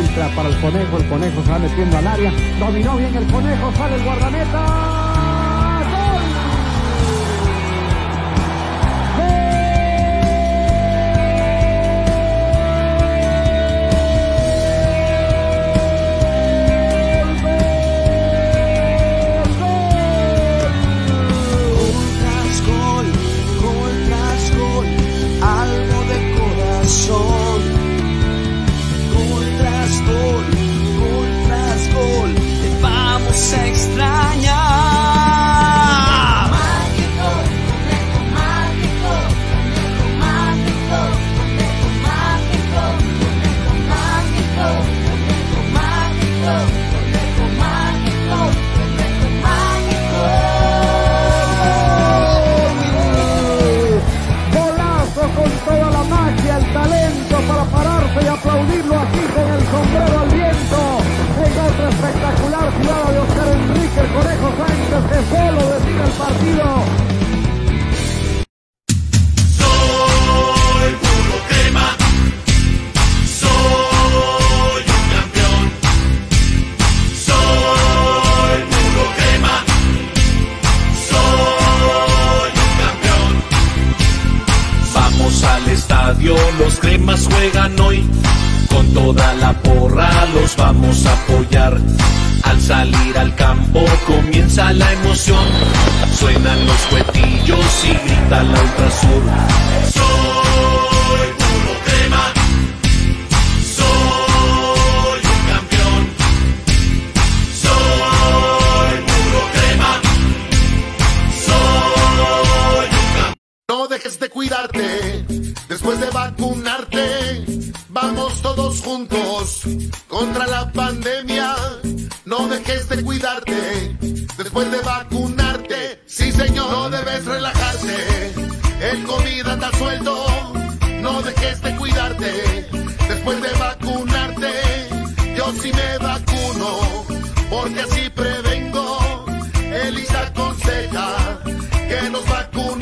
entra para el conejo, el conejo se va metiendo al área, dominó bien el conejo, sale el guardameta. Soy puro crema, soy un campeón. Soy puro crema, soy un campeón. Vamos al estadio, los cremas juegan hoy con toda la porra, los vamos a Suenan los cuetillos y grita la ultrasur. cuidarte, después de vacunarte, sí señor, no debes relajarte. El COVID anda suelto, no dejes de cuidarte, después de vacunarte, yo sí me vacuno, porque así prevengo, Elisa aconseja que nos vacunemos.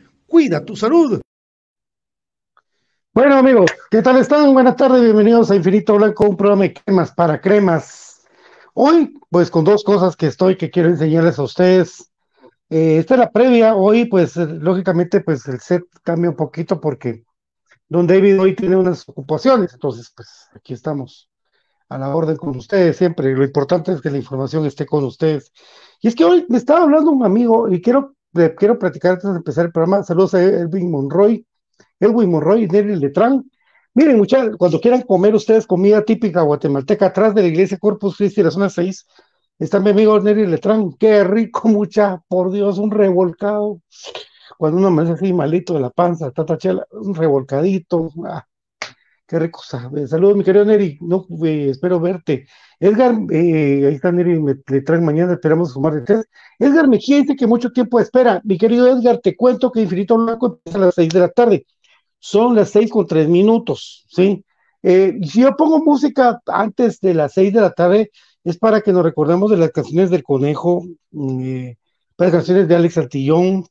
Cuida tu salud. Bueno amigos, ¿qué tal están? Buenas tardes, bienvenidos a Infinito Blanco, un programa de cremas para cremas. Hoy, pues con dos cosas que estoy, que quiero enseñarles a ustedes. Eh, esta es la previa, hoy pues eh, lógicamente pues el set cambia un poquito porque Don David hoy tiene unas ocupaciones, entonces pues aquí estamos a la orden con ustedes siempre. Lo importante es que la información esté con ustedes. Y es que hoy me estaba hablando un amigo y quiero, quiero platicar antes de empezar el programa. Saludos a Elvin Monroy Elwin Monroy y Nelly Letrán. Miren, muchachos, cuando quieran comer ustedes comida típica guatemalteca, atrás de la iglesia Corpus Christi, la zona 6, está mi amigo Nelly Letrán. Qué rico, mucha, por Dios, un revolcado. Cuando uno me hace así malito de la panza, tata chela, un revolcadito. Ah, qué rico sabe. Saludos, mi querido Neri. No, eh, espero verte. Edgar, eh, ahí está Neri, me, le traen mañana, esperamos sumar de tres. Edgar Mejía dice que mucho tiempo espera. Mi querido Edgar, te cuento que Infinito Blanco empieza a las seis de la tarde son las seis con tres minutos, ¿sí? Eh, si yo pongo música antes de las seis de la tarde, es para que nos recordemos de las canciones del conejo, mm, las canciones de Alex Altillón,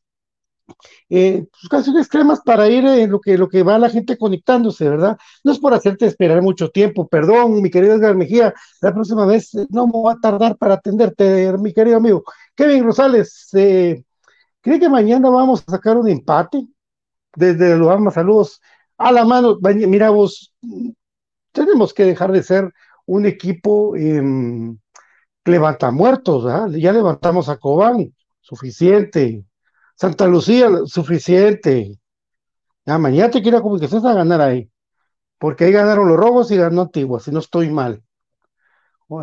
eh, pues, canciones cremas para ir en lo que, lo que va la gente conectándose, ¿verdad? No es por hacerte esperar mucho tiempo, perdón, mi querido Edgar Mejía, la próxima vez no me va a tardar para atenderte, mi querido amigo. Kevin Rosales, ¿cree que mañana vamos a sacar un empate? desde los saludos a la mano. Mira vos, tenemos que dejar de ser un equipo eh, levanta muertos, ya levantamos a Cobán, suficiente. Santa Lucía, suficiente. Ya, mañana te quiero comunicaciones a ganar ahí, porque ahí ganaron los robos y ganó Antigua, si no estoy mal.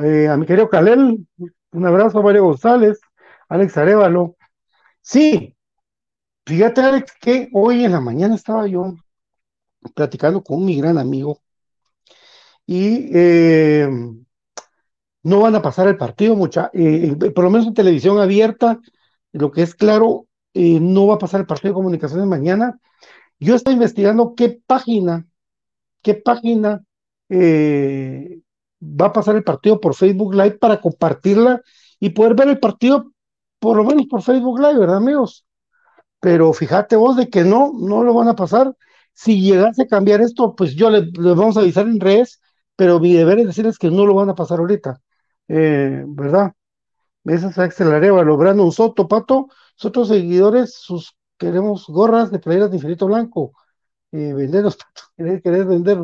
Eh, a mi querido Calel, un abrazo a Mario González, Alex Arevalo. Sí, Fíjate, Alex, que hoy en la mañana estaba yo platicando con mi gran amigo y eh, no van a pasar el partido, mucha, eh, por lo menos en televisión abierta, lo que es claro, eh, no va a pasar el partido de comunicaciones mañana. Yo estoy investigando qué página, qué página va a pasar el partido por Facebook Live para compartirla y poder ver el partido por lo menos por Facebook Live, ¿verdad, amigos? pero fíjate vos de que no, no lo van a pasar. Si llegase a cambiar esto, pues yo le, vamos a avisar en redes, pero mi deber es decirles que no lo van a pasar ahorita, eh, ¿verdad? Esa es Axel Arevalo, un Soto, Pato, nosotros seguidores, sus queremos gorras de playeras de infinito blanco, eh, venderlos, querer, querer vender.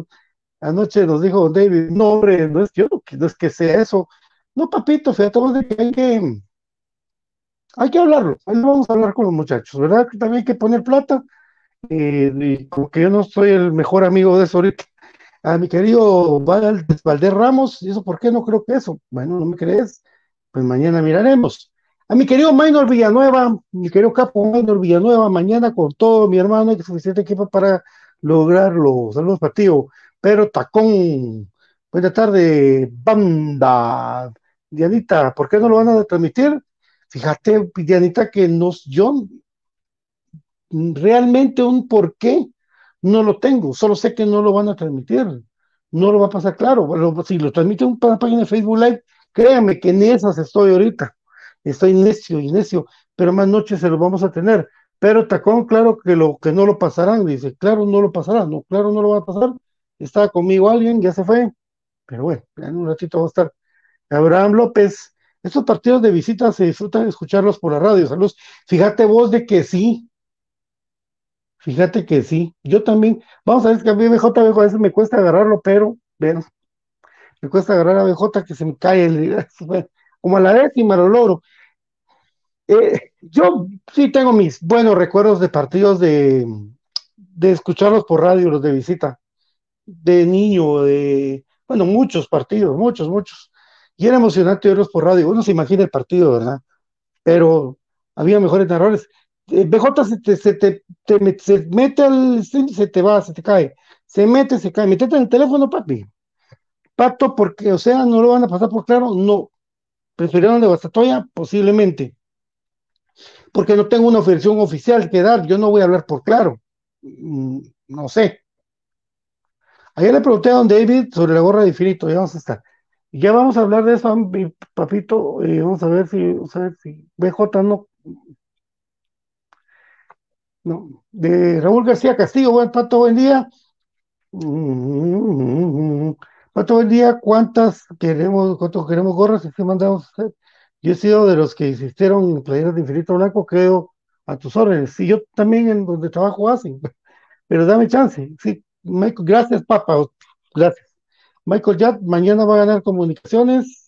Anoche nos dijo David, no, hombre, no es, yo, no es que sea eso. No, papito, fíjate de que hay que hay que hablarlo, ahí vamos a hablar con los muchachos, ¿verdad? También hay que poner plata, eh, y como que yo no soy el mejor amigo de eso ahorita. A mi querido Valdés Ramos, ¿y eso por qué no creo que eso? Bueno, ¿no me crees? Pues mañana miraremos. A mi querido Maynor Villanueva, mi querido capo Maynor Villanueva, mañana con todo mi hermano, hay suficiente equipo para lograrlo. Saludos para ti, pero Tacón. Buena tarde, banda. Dianita, ¿por qué no lo van a transmitir? Fíjate, Dianita, que nos, yo realmente un por qué no lo tengo, solo sé que no lo van a transmitir, no lo va a pasar claro. Si lo transmiten una página de Facebook Live, créanme que en esas estoy ahorita, estoy necio y necio, pero más noches se lo vamos a tener. Pero Tacón, claro que lo que no lo pasarán, dice, claro, no lo pasarán, no, claro, no lo va a pasar. Estaba conmigo alguien, ya se fue, pero bueno, en un ratito va a estar. Abraham López, estos partidos de visita se disfrutan escucharlos por la radio, saludos. Fíjate vos de que sí. Fíjate que sí. Yo también, vamos a ver que a mí BJ, a veces me cuesta agarrarlo, pero, bueno, me cuesta agarrar a BJ que se me cae, el, como a la décima lo logro. Eh, yo sí tengo mis buenos recuerdos de partidos de, de escucharlos por radio, los de visita, de niño, de, bueno, muchos partidos, muchos, muchos. Y era emocionante verlos por radio. Uno se imagina el partido, ¿verdad? Pero había mejores narradores. eh, BJ se te, se te, se mete al se te va, se te cae, se mete, se cae, metete en el teléfono, papi. Pato, porque, o sea, no lo van a pasar por claro, no. Prefirieron de Guastatoya, posiblemente. Porque no tengo una versión oficial que dar, yo no voy a hablar por claro. Mm, no sé. Ayer le pregunté a don David sobre la gorra de infinito, ya vamos a estar. Ya vamos a hablar de eso, papito, vamos a ver si, vamos a ver si BJ no. No, de Raúl García Castillo, buen pato, buen día. Pato, buen día. ¿Cuántas queremos, cuántos queremos gorras y qué mandamos hacer? Yo he sido de los que insistieron playeras de infinito blanco, quedo a tus órdenes. Y yo también en donde trabajo hacen, pero dame chance. Sí, Michael, gracias, papá. Gracias. Michael ya mañana va a ganar comunicaciones.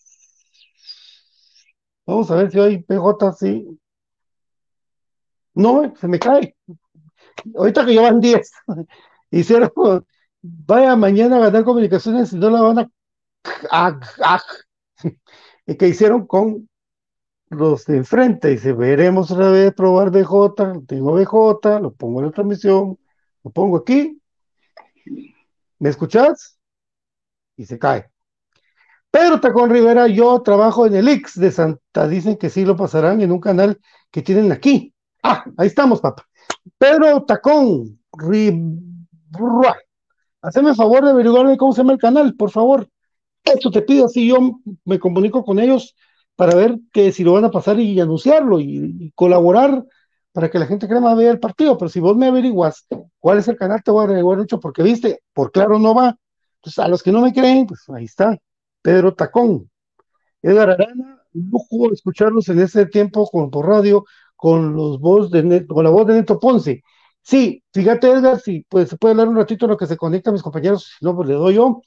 Vamos a ver si hoy PJ sí. No, se me cae. Ahorita que llevan 10. Hicieron, vaya mañana a ganar comunicaciones y no la van a. y que hicieron con los de enfrente. Dice, veremos otra vez probar BJ. Tengo BJ, lo pongo en la transmisión, lo pongo aquí. ¿Me escuchas? y se cae. Pedro Tacón Rivera, yo trabajo en el X de Santa, dicen que sí lo pasarán en un canal que tienen aquí. Ah, ahí estamos, papá. Pedro Tacón Rivera, hazme favor de averiguarme cómo se llama el canal, por favor. Esto te pido, así yo me comunico con ellos para ver que si lo van a pasar y anunciarlo y, colaborar para que la gente crema vea el partido. Pero si vos me averiguas cuál es el canal, te voy a averiguar mucho porque viste, por claro no va pues a los que no me creen, pues ahí está, Pedro Tacón, Edgar Arana, lujo escucharlos en ese tiempo con, por radio con los voz de con la voz de Neto Ponce. Sí, fíjate Edgar, si pues, se puede hablar un ratito en lo que se conecta a mis compañeros, si no, pues le doy yo.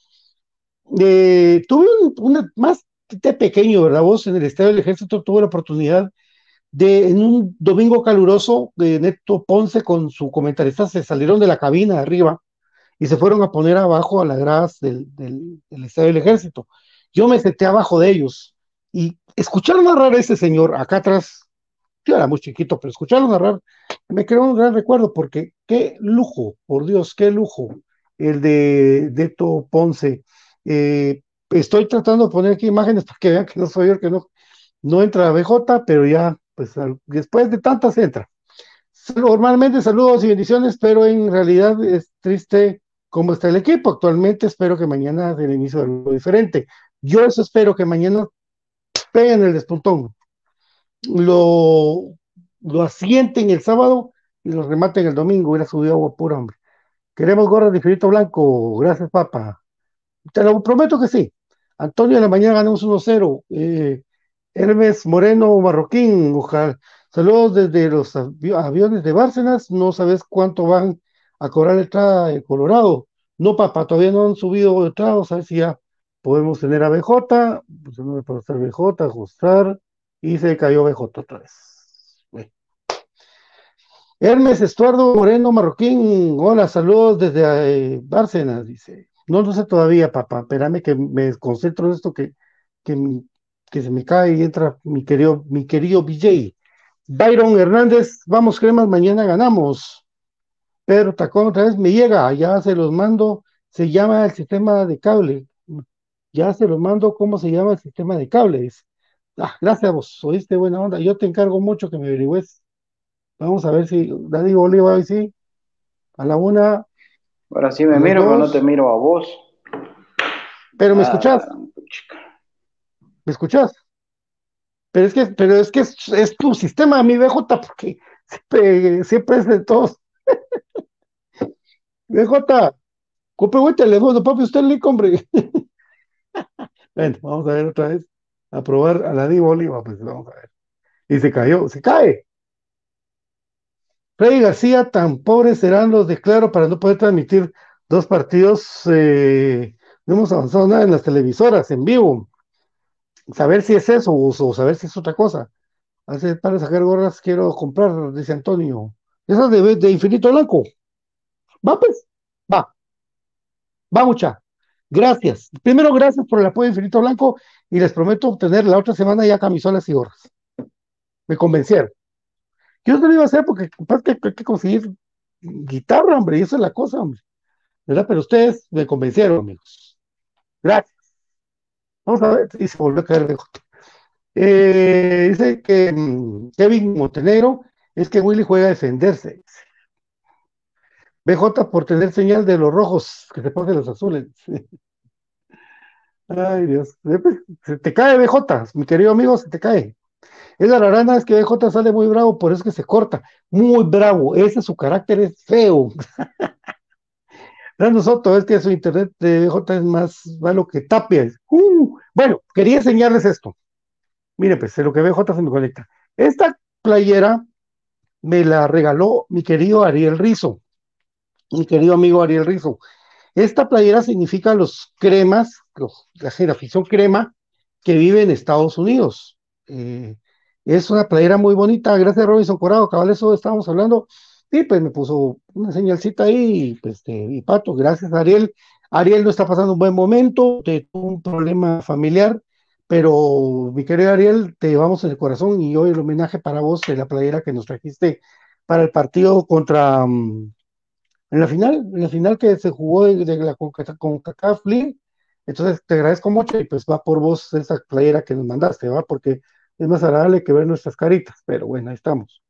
Eh, tuve un, más de pequeño, ¿verdad? Vos en el Estadio del Ejército tuve la oportunidad de, en un domingo caluroso, de Neto Ponce con su comentarista se salieron de la cabina arriba y se fueron a poner abajo a las gradas del, del, del Ejército. Yo me senté abajo de ellos y escuchar narrar a ese señor acá atrás, yo era muy chiquito, pero escucharlo narrar me creó un gran recuerdo porque qué lujo, por Dios, qué lujo el de Deto Ponce. Eh, estoy tratando de poner aquí imágenes para que vean que no soy yo, que no, no entra BJ, pero ya, pues después de tantas entra. Normalmente saludos y bendiciones, pero en realidad es triste cómo está el equipo. Actualmente espero que mañana sea el inicio de algo diferente. Yo eso espero que mañana peguen el despuntón, lo, lo asienten el sábado y lo rematen el domingo. Hubiera subido agua pura, hombre. Queremos gorras de Filito Blanco. Gracias, papá. Te lo prometo que sí. Antonio, en la mañana ganamos 1-0. Eh, Hermes Moreno Marroquín, ojalá. Saludos desde los aviones de Bárcenas. No sabes cuánto van a cobrar entrada de Colorado. No, papá, todavía no han subido entradas, a ver si ya podemos tener a BJ, pues no me puedo hacer BJ, ajustar, y se cayó BJ otra vez. Hermes Estuardo Moreno Marroquín, hola, saludos desde eh, Bárcenas, dice. No, no sé todavía, papá, espérame que me concentro en esto que, que, se me cae y entra mi querido, mi querido BJ. Byron Hernández, vamos, cremas, mañana ganamos. Pedro Tacón otra vez me llega, ya se los mando, se llama el sistema de cable, ya se los mando, ¿cómo se llama el sistema de cables? Ah, gracias vos, oíste buena onda, yo te encargo mucho que me averigües. Vamos a ver si Daddy Bolívar hoy sí, a la una. Ahora sí me miro, pero no te miro a vos. Pero me ah, escuchás. ¿Me escuchás? Pero es que, pero es que es, tu sistema, mi BJ, porque siempre, siempre es de todos. BJ, ocupe buen teléfono, papi, usted le hombre. bueno, vamos a ver otra vez. A probar a la Di Bolívar, pues vamos a ver. Y se cayó, se cae. Rey García, tan pobres serán los de Claro para no poder transmitir dos partidos. Eh, no hemos avanzado nada en las televisoras en vivo. Saber si es eso o, saber si es otra cosa. Hace para sacar gorras quiero comprar, dice Antonio. Esas de, de infinito blanco. Va pues, va. Va mucha. Gracias. Primero, gracias por el apoyo Infinito Blanco y les prometo obtener la otra semana ya camisolas y gorras. Me convencieron. Yo te lo iba a hacer porque que hay que conseguir guitarra, hombre, y esa es la cosa, hombre. ¿Verdad? Pero ustedes me convencieron, amigos. Gracias. Vamos a ver si se volvió a caer de eh, dice que mm, Kevin Montenegro es que Willy juega a defenderse. BJ por tener señal de los rojos, que se pongan los azules. Ay, Dios. Se te cae BJ, mi querido amigo, se te cae. Edgar Arana es que BJ sale muy bravo, por eso es que se corta. Muy bravo. Ese su carácter es feo. Rando Soto, es que su internet de BJ es más malo que Tapia. Uh, bueno, quería enseñarles esto. Mire, pues, lo que BJ se me conecta. Esta playera me la regaló mi querido Ariel Rizo, mi querido amigo Ariel Rizo. Esta playera significa los cremas, la generación crema que vive en Estados Unidos. Eh, es una playera muy bonita, gracias Robinson Corado, cabal, eso estábamos hablando. Y pues me puso una señalcita ahí, y, pues, este, y Pato, gracias Ariel. Ariel no está pasando un buen momento, tuvo un problema familiar, pero mi querido Ariel, te llevamos en el corazón y hoy el homenaje para vos de la playera que nos trajiste para el partido contra, mm, en la final, en la final que se jugó de, la con, con entonces te agradezco mucho y pues va por vos esa playera que nos mandaste, ¿va? Porque es más agradable que ver nuestras caritas, pero bueno, ahí estamos.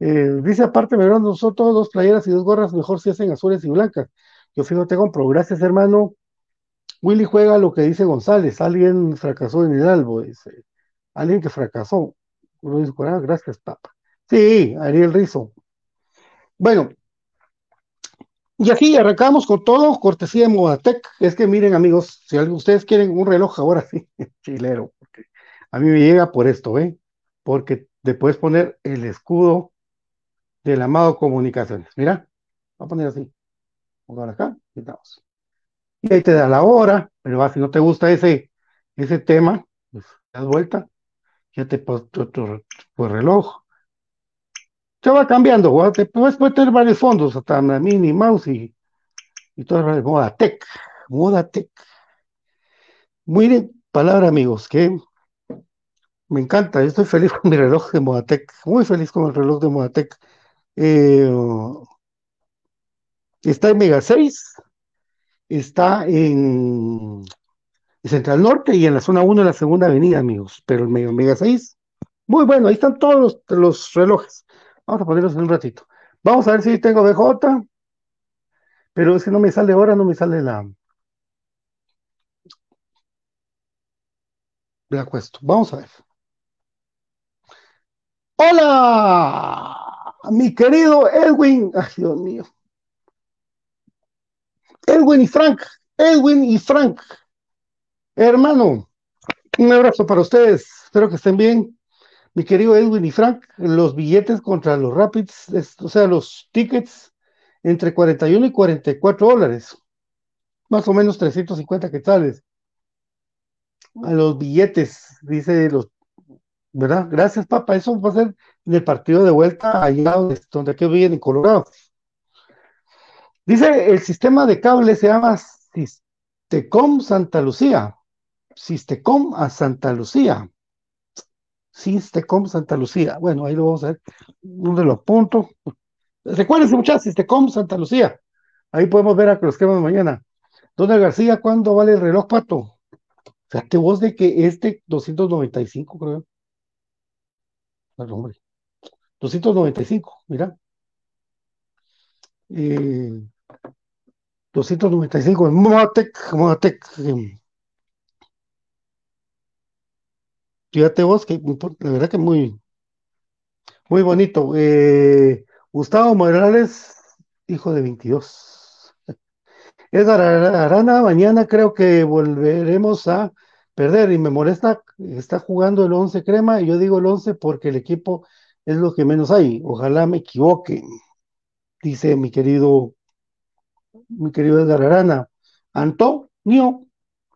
Eh, dice aparte, Verón, nosotros dos playeras y dos gorras, mejor si hacen azules y blancas. Yo fijo te compro. Gracias, hermano. Willy juega lo que dice González. Alguien fracasó en albo, dice. Alguien que fracasó. Gracias, papá. Sí, Ariel Rizo. Bueno, y aquí arrancamos con todo, cortesía de Modatec. Es que miren, amigos, si ustedes quieren un reloj ahora sí, chilero, porque a mí me llega por esto, ¿eh? Porque te puedes poner el escudo del amado Comunicaciones. Mira, voy a poner así. Vamos a acá, quitamos. Y ahí te da la hora, pero si no te gusta ese, ese tema, pues das vuelta, ya te pones tu, reloj. Se va cambiando, te puedes tener varios fondos, hasta mini mouse y, y todo moda tech, moda tech. Muy bien, palabra amigos, que me encanta, yo estoy feliz con mi reloj de Modatec, muy feliz con el reloj de Modatec. Eh, está en Mega 6, está en Central Norte y en la zona 1 de la segunda avenida, amigos, pero el Mega, Mega 6, muy bueno, ahí están todos los, relojes. Vamos a ponerlos en un ratito. Vamos a ver si tengo BJ, pero si no me sale ahora, no me sale la, la cuesta. Vamos a ver. Hola, mi querido Edwin. Ay, Dios mío. Edwin y Frank. Edwin y Frank. Hermano, un abrazo para ustedes. Espero que estén bien. Mi querido Edwin y Frank, los billetes contra los Rapids, o sea, los tickets entre 41 y 44 dólares. Más o menos 350 quetzales. A los billetes, dice los ¿verdad? Gracias, papá. Eso va a ser en el partido de vuelta allá donde, aquí viven en Colorado. Dice, el sistema de cable se llama Sistecom Santa Lucía. Sistecom a Santa Lucía. Sistecom Santa Lucía. Bueno, ahí lo vamos a ver. ¿Dónde lo apunto? Recuérdense, muchachos, Sistecom Santa Lucía. Ahí podemos ver a los que mañana. Dona García, ¿cuándo vale el reloj, pato? Fíjate vos de que este 295, creo. Bueno, hombre. 295, mira. Eh, 295 en Moatec, Moatec. Fíjate vos que la verdad que muy, muy bonito. Eh, Gustavo Morales, hijo de 22. Edgar Arana, mañana creo que volveremos a perder y me molesta, está jugando el 11 crema y yo digo el 11 porque el equipo es lo que menos hay. Ojalá me equivoque, dice mi querido, mi querido Edgar Arana. Antonio,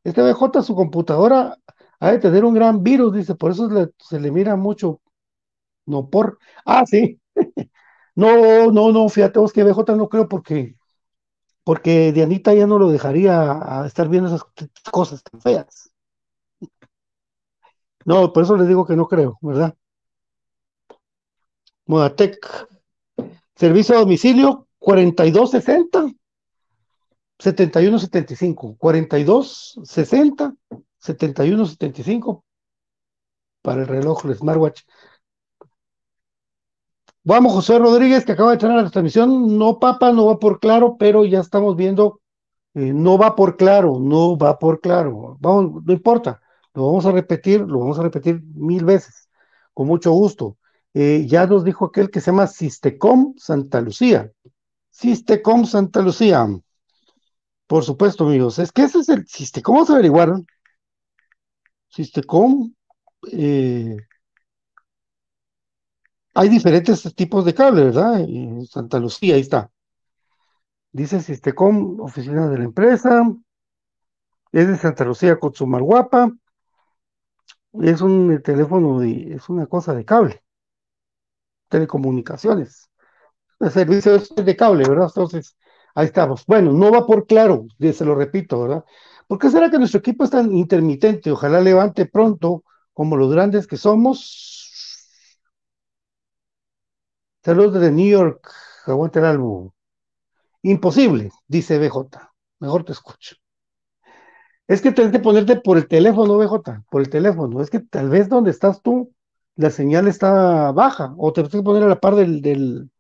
este BJ, su computadora ha de tener un gran virus, dice, por eso se le mira mucho. No por. Ah, sí. no, no, no, fíjate vos que BJ no creo porque porque Dianita ya no lo dejaría a estar viendo esas cosas tan feas. No, por eso les digo que no creo, ¿verdad? Modatec. Servicio a domicilio 4260 7175. 4260 7175 para el reloj, el smartwatch. Vamos, José Rodríguez, que acaba de entrar a la transmisión. No, papa, no va por claro, pero ya estamos viendo. eh, no va por claro, no va por claro. Vamos, no importa. Lo vamos a repetir, lo vamos a repetir mil veces, con mucho gusto. Eh, ya nos dijo aquel que se llama Sistecom Santa Lucía. Sistecom Santa Lucía. Por supuesto, amigos. Es que ese es el Sistecom. Vamos a averiguar. Sistecom. eh, hay diferentes tipos de cable, ¿verdad? En Santa Lucía, ahí está. Dice Sistecom, oficina de la empresa. Es de Santa Lucía con su guapa. Es un teléfono, de, es una cosa de cable. Telecomunicaciones. El servicio es de cable, ¿verdad? Entonces, ahí estamos. Bueno, no va por claro, se lo repito, ¿verdad? ¿Por qué será que nuestro equipo es tan intermitente? Ojalá levante pronto, como los grandes que somos. Saludos desde New York, aguante el álbum. Imposible, dice BJ. Mejor te escucho. Es que tienes que ponerte por el teléfono, BJ, por el teléfono. Es que tal vez donde estás tú, la señal está baja, o te tienes que poner a la par del, del,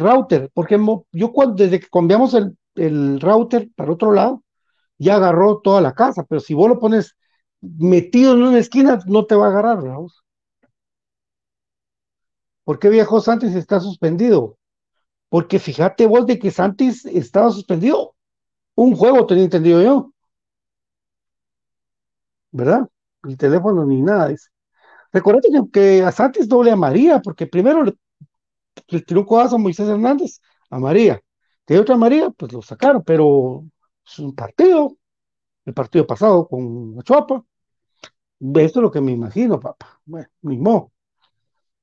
router, porque yo cuando, desde que cambiamos el, el router para otro lado, ya agarró toda la casa, pero si vos lo pones metido en una esquina, no te va a agarrar, ¿verdad? ¿Por qué viejo Santis está suspendido? Porque fíjate vos de que Santis estaba suspendido. Un juego tenía entendido yo, ¿verdad? Ni teléfono ni nada. Dice. Recuerda que, que a Santis doble a María, porque primero le, le tiró un a Moisés Hernández, a María. De otra María, pues lo sacaron, pero es un partido, el partido pasado con Achuapa. Esto es lo que me imagino, papá. Bueno, modo.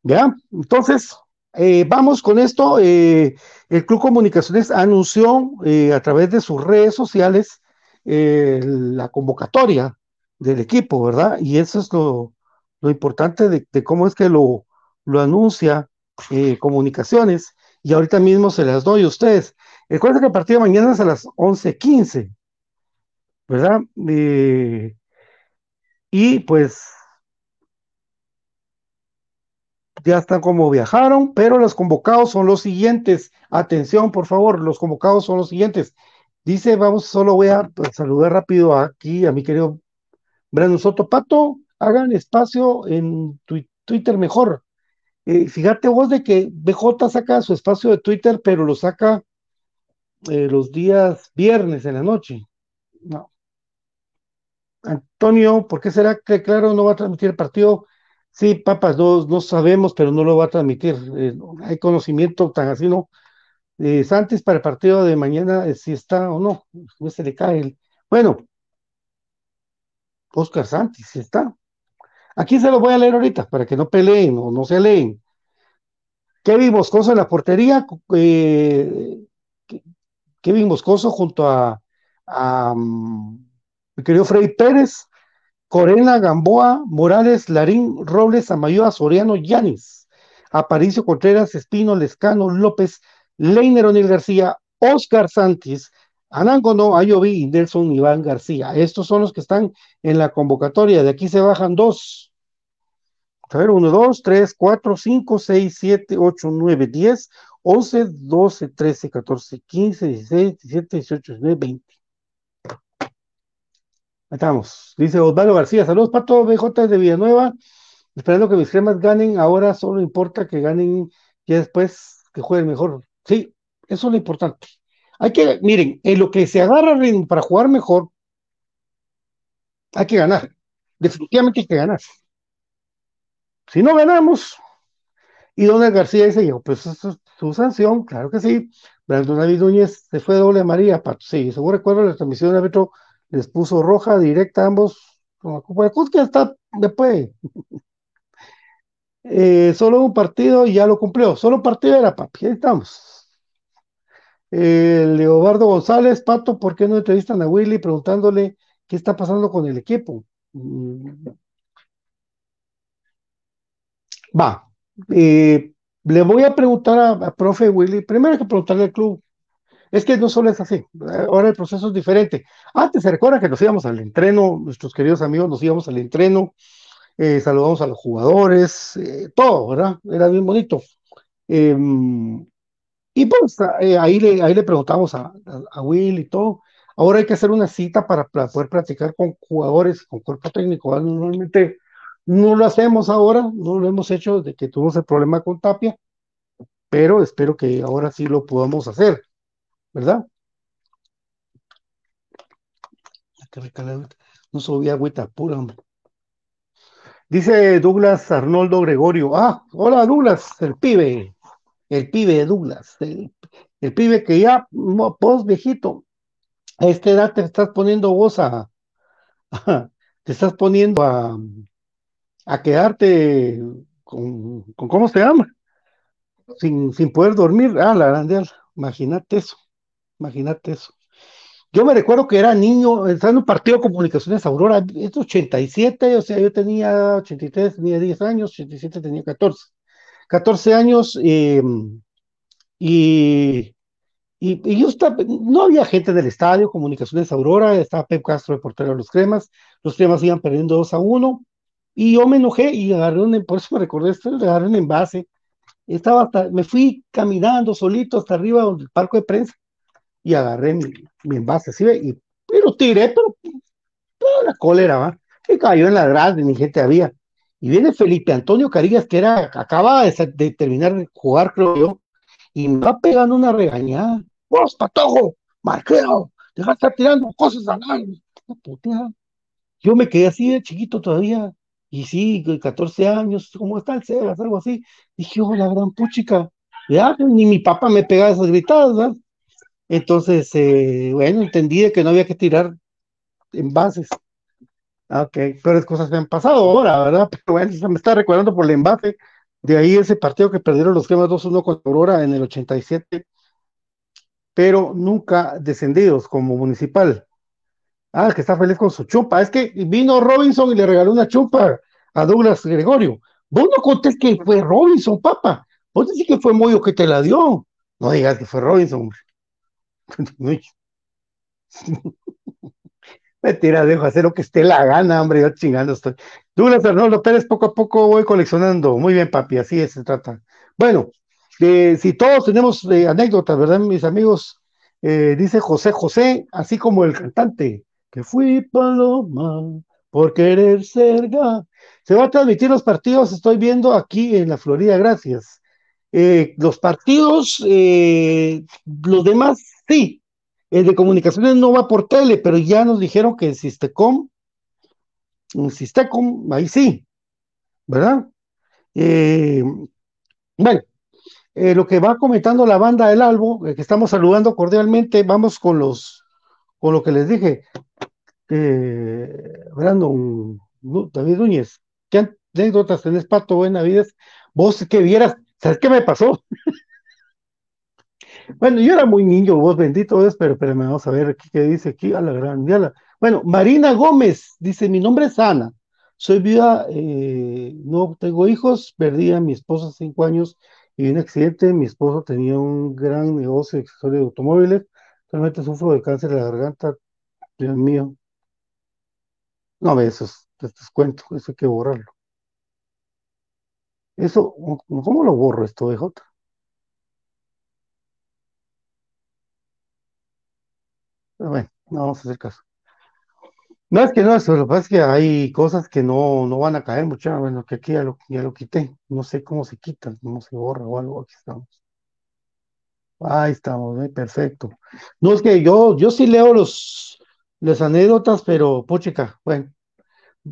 ¿Ya? Entonces, eh, vamos con esto. Eh, el Club Comunicaciones anunció eh, a través de sus redes sociales la convocatoria del equipo, ¿verdad? Y eso es lo, lo importante de, cómo es que lo, lo anuncia eh, Comunicaciones. Y ahorita mismo se las doy a ustedes. Recuerden que el partido de mañana es a las 11:15, ¿verdad? Eh, y pues ya están como viajaron, pero los convocados son los siguientes. Atención, por favor, los convocados son los siguientes. Dice, vamos, solo voy a pues, saludar rápido aquí a mi querido Brandon Soto Pato. Hagan espacio en Twitter mejor. Eh, fíjate vos de que BJ saca su espacio de Twitter, pero lo saca eh, los días viernes en la noche. No. Antonio, ¿por qué será que claro no va a transmitir el partido? Sí, papas, no, no sabemos, pero no lo va a transmitir. Eh, hay conocimiento tan así, ¿no? Eh, Santis para el partido de mañana, si está o no, no se le cae. Bueno, Oscar Santis, si está. Aquí se lo voy a leer ahorita para que no peleen o no se leen. Kevin Moscoso en la portería, eh, Kevin Moscoso junto a, um, mi querido Freddy Pérez, Corena, Gamboa, Morales, Larín, Robles, Amayoa, Soriano, Yanis, Aparicio Contreras, Espino, Lescano, López, Leiner O'Neill García, Oscar Santis, Anángono, Ayoví Nelson Iván García. Estos son los que están en la convocatoria. De aquí se bajan dos. A ver, 1, 2, 3, 4, 5, 6, 7, 8, 9, 10, 11, 12, 13, 14, 15, 16, 17, 18, 19, 20. Ahí estamos. Dice Osvaldo García, saludos Pato BJ de Villanueva, esperando que mis cremas ganen, ahora solo importa que ganen y después que jueguen mejor. Sí, eso es lo importante. Hay que, miren, en lo que se agarra para jugar mejor, hay que ganar. Definitivamente hay que ganar. Si no ganamos, y Donald García dice yo, pues eso es su sanción, claro que sí. Brandon David Núñez se fue doble María, Pato. Sí, según recuerdo, la transmisión de árbitro les puso roja directa a ambos que está después. Eh, solo un partido y ya lo cumplió. Solo un partido era, papi. Ahí estamos. Leobardo González, Pato, ¿por qué no entrevistan a Willy preguntándole qué está pasando con el equipo? Mm. Va. Eh, Le voy a preguntar a, profe Willy, primero hay que preguntarle al club. Es que no solo es así, ahora el proceso es diferente. Antes se recuerda que nos íbamos al entreno, nuestros queridos amigos nos íbamos al entreno, eh, saludamos a los jugadores, eh, todo, ¿verdad? Era bien bonito. Y pues eh, ahí, le, ahí le preguntamos a, a, Will y todo. Ahora hay que hacer una cita para, poder practicar con jugadores, con cuerpo técnico. Normalmente no lo hacemos ahora, no lo hemos hecho desde que tuvimos el problema con Tapia, pero espero que ahora sí lo podamos hacer, ¿verdad? No subía agüita pura, hombre. Dice Douglas Arnoldo Gregorio. Ah, hola Douglas, el pibe el pibe de Douglas, el, pibe que ya, vos viejito, a esta edad te estás poniendo vos a, te estás poniendo a, a quedarte con, con, ¿cómo se llama? Sin, sin poder dormir. Ah, la grande, imagínate eso, imagínate eso. Yo me recuerdo que era niño, estaba en un partido de comunicaciones Aurora, es 87, o sea, yo tenía 83, tenía 10 años, 87 tenía 14. 14 años eh, y, y, yo estaba, no había gente del estadio, Comunicaciones Aurora, estaba Pep Castro de portero de los Cremas, los Cremas iban perdiendo 2 a 1 y yo me enojé y agarré un, por eso me recordé esto, agarré un envase, estaba hasta, me fui caminando solito hasta arriba del parque de prensa y agarré mi, envase, ¿sí? Y, pero tiré, pero toda la cólera, ¿va? Y cayó en la grada, mi gente había. Y viene Felipe Antonio Carillas, que era, acaba de, terminar de jugar, creo yo, y me va pegando una regañada. ¡Vos, patojo! ¡Marquero! Deja de estar tirando cosas al aire. Yo me quedé así de chiquito todavía, y sí, 14 años, como está el Sebas, algo así. Dije, oh, la gran puchica. Ya, ni mi papá me pegaba esas gritadas, ¿verdad? Entonces, eh, bueno, entendí que no había que tirar envases. Ah, ok, peores cosas me han pasado ahora, ¿verdad? Pero bueno, me está recordando por el embate. De ahí ese partido que perdieron los cremas 2-1 con Aurora en el 87, pero nunca descendidos como municipal. Ah, que está feliz con su chumpa. Es que vino Robinson y le regaló una chumpa a Douglas Gregorio. Vos no contés que fue Robinson, papá. Vos decís que fue Moyo que te la dio. No digas que fue Robinson. Mentira, dejo hacer lo que esté la gana, hombre, yo chingando estoy. Douglas Arnoldo Pérez, poco a poco voy coleccionando. Muy bien, papi, así es, se trata. Bueno, eh, si todos tenemos eh, anécdotas, ¿verdad, mis amigos? Eh, dice José José, así como el cantante, que fui paloma por querer ser Se va a transmitir los partidos, estoy viendo aquí en la Florida, gracias. los partidos, los demás, sí, el de comunicaciones no va por tele, pero ya nos dijeron que en Sistecom, en Sistecom, ahí sí, ¿verdad? Eh, bueno, eh, lo que va comentando la banda del Albo, eh, que estamos saludando cordialmente, vamos con los, con lo que les dije. Brandon, David Núñez, ¿qué anécdotas tenés, Pato, buena? Vos que vieras, ¿sabes qué me pasó? Bueno, yo era muy niño, vos bendito es, pero, pero vamos a ver qué dice aquí a la gran Bueno, Marina Gómez dice: Mi nombre es Ana, soy viuda, eh, no tengo hijos, perdí a mi esposo cinco años y un accidente. Mi esposo tenía un gran negocio de accesorios de automóviles. Realmente sufro de cáncer de la garganta, Dios mío. No, eso es, te, cuento, eso hay que borrarlo. Eso, ¿cómo lo borro esto, Bueno, no vamos a hacer caso. No es que no, eso, lo que pasa es que hay cosas que no, no van a caer mucho, bueno, que aquí ya lo, ya lo quité, no sé cómo se quitan, cómo se borra o algo, aquí estamos. Ahí estamos, ¿eh? perfecto. No es que yo, yo sí leo los, las anécdotas, pero puchica, bueno.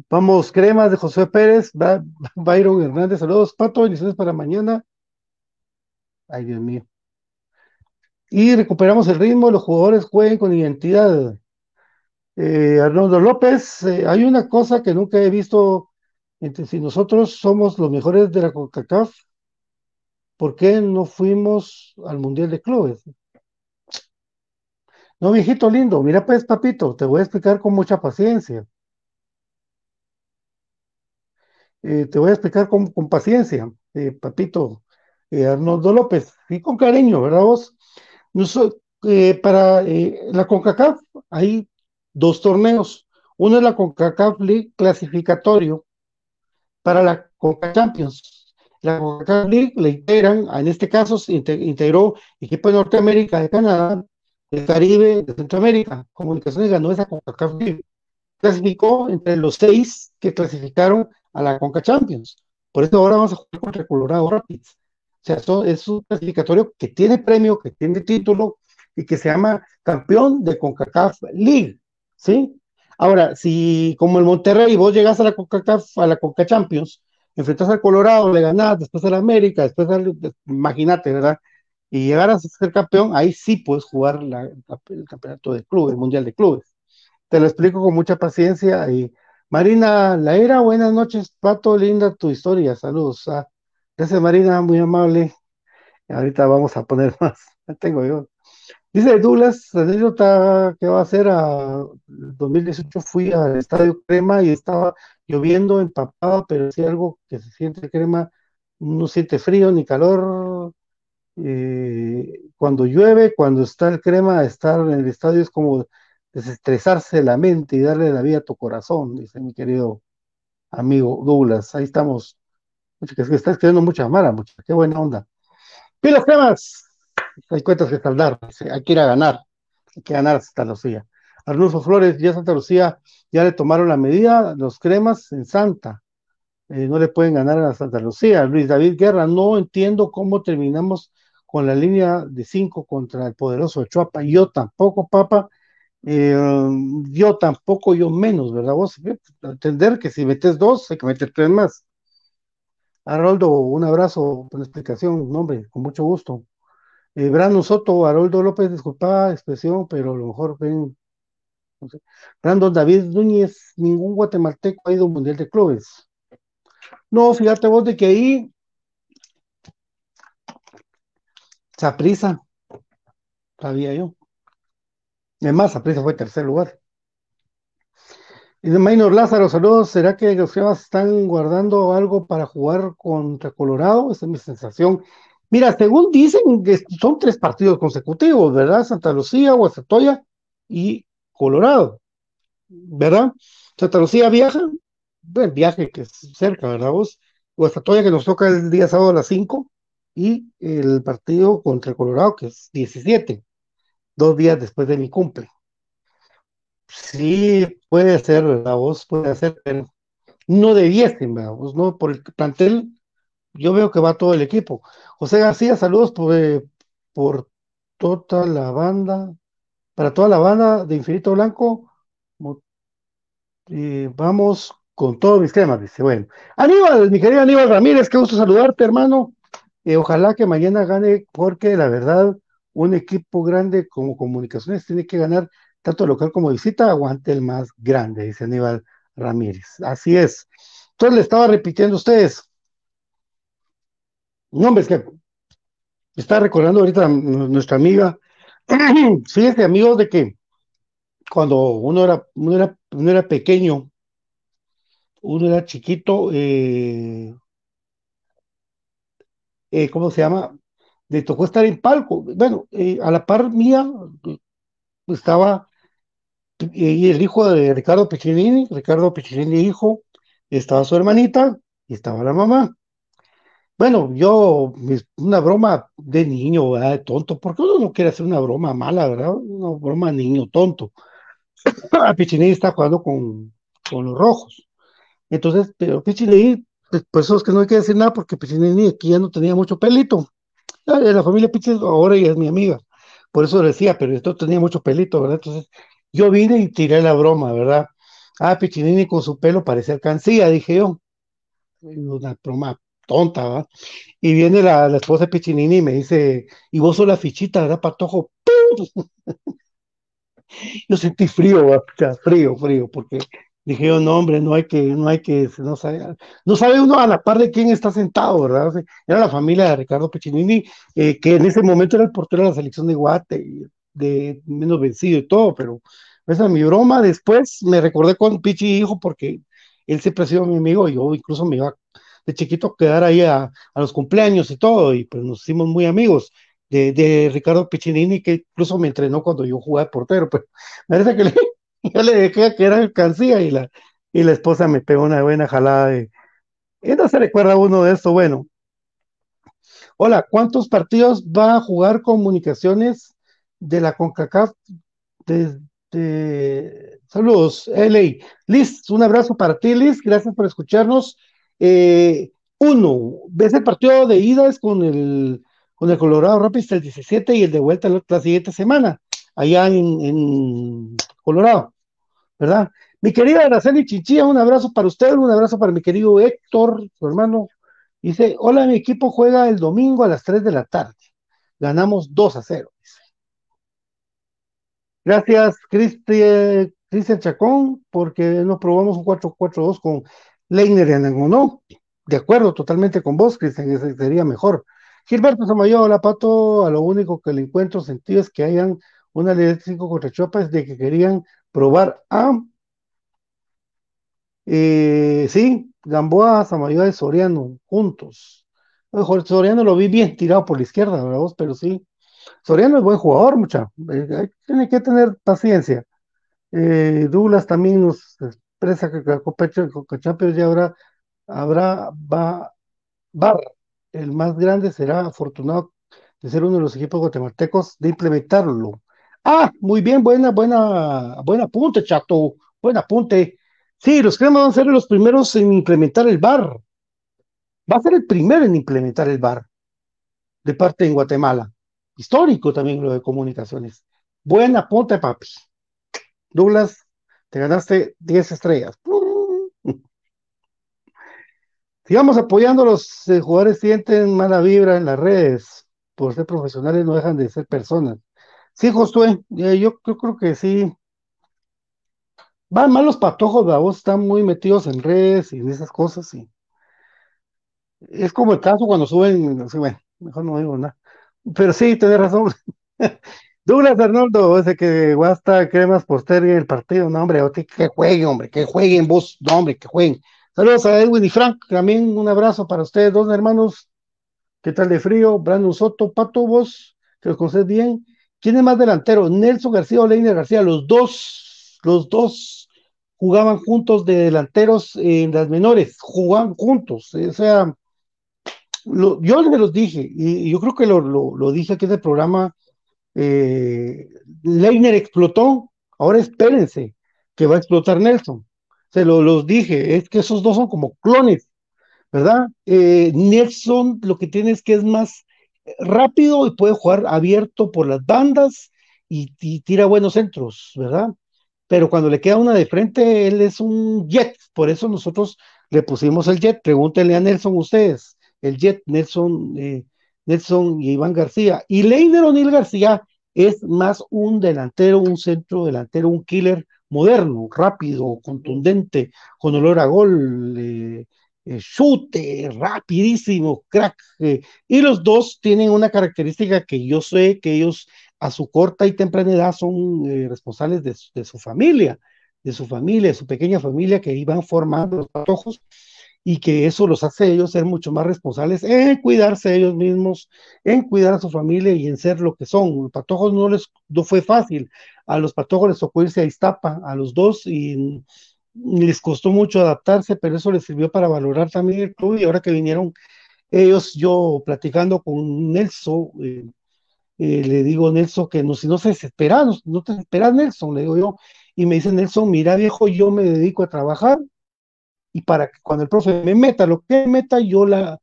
Vamos, cremas de José Pérez, Byron Hernández, saludos, Pato, bendiciones para mañana. Ay, Dios mío y recuperamos el ritmo, los jugadores jueguen con identidad. Eh, Arnoldo López, eh, hay una cosa que nunca he visto entre si nosotros somos los mejores de la CONCACAF, ¿por qué no fuimos al Mundial de Clubes? No, viejito lindo, mira pues, papito, te voy a explicar con mucha paciencia. Eh, te voy a explicar con, con paciencia, papito. eh, Arnoldo López, y con cariño, ¿verdad vos? Eh, para eh, la CONCACAF hay dos torneos. Uno es la CONCACAF League clasificatorio para la CONCACAF Champions. La CONCACAF League le integran, en este caso se integró equipo de Norteamérica, de Canadá, del Caribe, de Centroamérica. Comunicaciones ganó esa CONCACAF League. Clasificó entre los seis que clasificaron a la CONCACAF Champions. Por eso ahora vamos a jugar contra Colorado Rapids. O sea, es un clasificatorio que tiene premio, que tiene título y que se llama campeón de CONCACAF League. ¿Sí? Ahora, si como el Monterrey vos llegas a la CONCACAF, a la CONCA Champions, enfrentas al Colorado, le ganás, después al América, después al, imagínate, ¿verdad? Y llegaras a ser campeón, ahí sí puedes jugar el campeonato de clubes, el mundial de clubes. Te lo explico con mucha paciencia. Y Marina Laera, buenas noches, Pato, linda tu historia, saludos. Ah, gracias Marina, muy amable. Ahorita vamos a poner más, tengo yo. Dice Douglas, la anécdota que va a hacer a 2018 fui al Estadio Crema y estaba lloviendo, empapado, pero si algo que se siente crema, no siente frío ni calor. Eh, cuando llueve, cuando está el crema, estar en el estadio es como desestresarse la mente y darle la vida a tu corazón, dice mi querido amigo Douglas. Ahí estamos. Que está escribiendo mucha mala, mucha, qué buena onda. Pilos cremas, hay cuentas que saldar, hay que ir a ganar, hay que ganar Santa Lucía. Arnulfo Flores, ya Santa Lucía, ya le tomaron la medida, los cremas en Santa, eh, no le pueden ganar a Santa Lucía. Luis David Guerra, no entiendo cómo terminamos con la línea de cinco contra el poderoso Chuapa. Yo tampoco, papá, eh, yo tampoco, yo menos, ¿verdad? Vos entender que si metes dos, hay que meter tres más. Haroldo, un abrazo, una explicación, nombre, con mucho gusto. Eh, Brandon Soto, Haroldo López, disculpa expresión, pero a lo mejor ven. Brandon David Núñez, ningún guatemalteco ha ido a un mundial de clubes. No, fíjate vos de que ahí. Saprisa, sabía yo. Además, Saprisa fue tercer lugar. De Maynor Lázaro, saludos. ¿Será que los cremas están guardando algo para jugar contra Colorado? Esa es mi sensación. Mira, según dicen, son tres partidos consecutivos, ¿verdad? Santa Lucía, Guasatoya y Colorado, ¿verdad? Santa Lucía viaja, bueno, viaje que es cerca, ¿verdad vos? Guasatoya que nos toca el día sábado a las 5 y el partido contra Colorado que es 17, dos días después de mi cumple. Sí, puede ser, ¿verdad vos? Puede ser, pero no debiesen, ¿verdad vos? No, por el plantel yo veo que va todo el equipo. José García, saludos por, eh, toda la banda, para toda la banda de Infinito Blanco. vamos con todos mis temas, dice. Bueno, Aníbal, mi querido Aníbal Ramírez, qué gusto saludarte, hermano. Eh, ojalá que mañana gane, porque la verdad, un equipo grande como Comunicaciones tiene que ganar tanto local como visita, aguante el más grande, dice Aníbal Ramírez. Así es. Entonces le estaba repitiendo a ustedes, no, hombre, es que está recordando ahorita nuestra amiga. Fíjense, amigos, de que cuando uno era, uno era, uno era pequeño, uno era chiquito, eh, eh, ¿cómo se llama? Le tocó estar en palco. Bueno, eh, a la par mía estaba el hijo de Ricardo Piccinini, Ricardo Piccinini hijo, estaba su hermanita y estaba la mamá. Bueno, yo, una broma de niño, ¿verdad? De tonto, porque uno no quiere hacer una broma mala, ¿verdad? Una broma niño tonto. A está jugando con, con los rojos. Entonces, pero Pichinelli, pues, pues eso es que no hay que decir nada porque Pichinelli aquí ya no tenía mucho pelito. La, la familia Pichinelli ahora ya es mi amiga. Por eso decía, pero esto tenía mucho pelito, ¿verdad? Entonces, yo vine y tiré la broma, ¿verdad? Ah, Pichinini con su pelo parecía alcancía, dije yo. Una broma tonta, ¿va? Y viene la, esposa de Piccinini y me dice, y vos sos la fichita, ¿verdad, Patojo? Yo sentí frío, frío, frío, porque dije yo, no, hombre, no hay que, no hay que, no sabe, no sabe uno a la par de quién está sentado, ¿verdad? era la familia de Ricardo Piccinini, eh, que en ese momento era el portero de la selección de Guate, de menos vencido y todo, pero esa es mi broma. Después me recordé con Pichi hijo porque él siempre ha sido mi amigo yo incluso me iba de chiquito quedar ahí a, los cumpleaños y todo, y pues nos hicimos muy amigos de, de Ricardo Piccinini, que incluso me entrenó cuando yo jugaba de portero, pero parece que le, yo le dejé que era alcancía y la, y la esposa me pegó una buena jalada de, y no se recuerda uno de esto, bueno. Hola, ¿cuántos partidos va a jugar comunicaciones de la CONCACAF Saludos, LA. Liz, un abrazo para ti, Liz. Gracias por escucharnos. Eh, uno, ves el partido de ida es con el, con el Colorado Rapids el 17 y el de vuelta la, siguiente semana, allá en, Colorado, ¿verdad? Mi querida Araceli Chinchilla, un abrazo para usted, un abrazo para mi querido Héctor, su hermano. Dice, hola, mi equipo juega el domingo a las 3 de la tarde. Ganamos 2 a 0. Gracias, Cristian Cristian Chacón, porque nos probamos un 4-4-2 con Leiner y ¿no? De acuerdo totalmente con vos, Cristian, ese sería mejor. Gilberto Samayo, hola Pato, a lo único que le encuentro sentido es que hayan una ley de 5 contra de que querían probar a eh, sí, Gamboa, Samayoa y Soriano juntos. Mejor Soriano lo vi bien tirado por la izquierda, ¿verdad? Pero sí, Soriano es buen jugador, mucha. Eh, tiene que tener paciencia. Eh, Douglas también nos expresa que la Copa Champions ya habrá, habrá va, bar, el más grande será afortunado de ser uno de los equipos guatemaltecos de implementarlo. Ah, muy bien, buena, buena, buen apunte, Chato, buen apunte. Sí, los cremas van a ser los primeros en implementar el bar. Va a ser el primero en implementar el bar de parte en Guatemala. Histórico también lo de comunicaciones. Buen apunte, papi. Douglas, te ganaste 10 estrellas. Sigamos apoyando a los eh, jugadores sienten mala vibra en las redes. Por ser profesionales no dejan de ser personas. Sí, Josué, yo, creo que sí. Van mal los patojos, voz están muy metidos en redes y en esas cosas. Y es como el caso cuando suben, bueno, mejor no digo nada. Pero sí, tenés razón. Douglas Arnoldo, ese que guasta cremas poster el partido, no hombre, que jueguen, hombre, que jueguen vos, no hombre, que jueguen. Saludos a Edwin y Frank, también un abrazo para ustedes, dos hermanos. ¿Qué tal de frío? Brandon Soto, Pato, vos, que los conoces bien. ¿Quién es más delantero? Nelson García o Leiner García, los dos, los dos jugaban juntos de delanteros en las menores, jugaban juntos, o sea, yo les los dije, y yo creo que lo, lo dije aquí en el programa eh, Leiner explotó, ahora espérense que va a explotar Nelson. Se lo los dije, es que esos dos son como clones, ¿verdad? Eh, Nelson lo que tiene es que es más rápido y puede jugar abierto por las bandas y, tira buenos centros, ¿verdad? Pero cuando le queda una de frente, él es un jet, por eso nosotros le pusimos el jet. Pregúntenle a Nelson ustedes, el jet, Nelson. Eh, Nelson y Iván García. Y Leiner O'Neill García es más un delantero, un centro delantero, un killer moderno, rápido, contundente, con olor a gol, eh, eh, chute, rapidísimo, crack. Eh, y los dos tienen una característica que yo sé que ellos a su corta y temprana edad son responsables de, de, su familia, de su familia, de su pequeña familia que iban formando los patojos y que eso los hace ellos ser mucho más responsables en cuidarse ellos mismos, en cuidar a su familia y en ser lo que son. Los patojos no les no fue fácil, a los patojos les tocó irse a Iztapa, a los dos, y, les costó mucho adaptarse, pero eso les sirvió para valorar también el club y ahora que vinieron ellos, yo platicando con Nelson, eh, eh, le digo Nelson que no, si no se desespera, no, no te desesperas Nelson, le digo yo, y me dice Nelson, mira viejo, yo me dedico a trabajar, y para que cuando el profe me meta lo que meta, yo la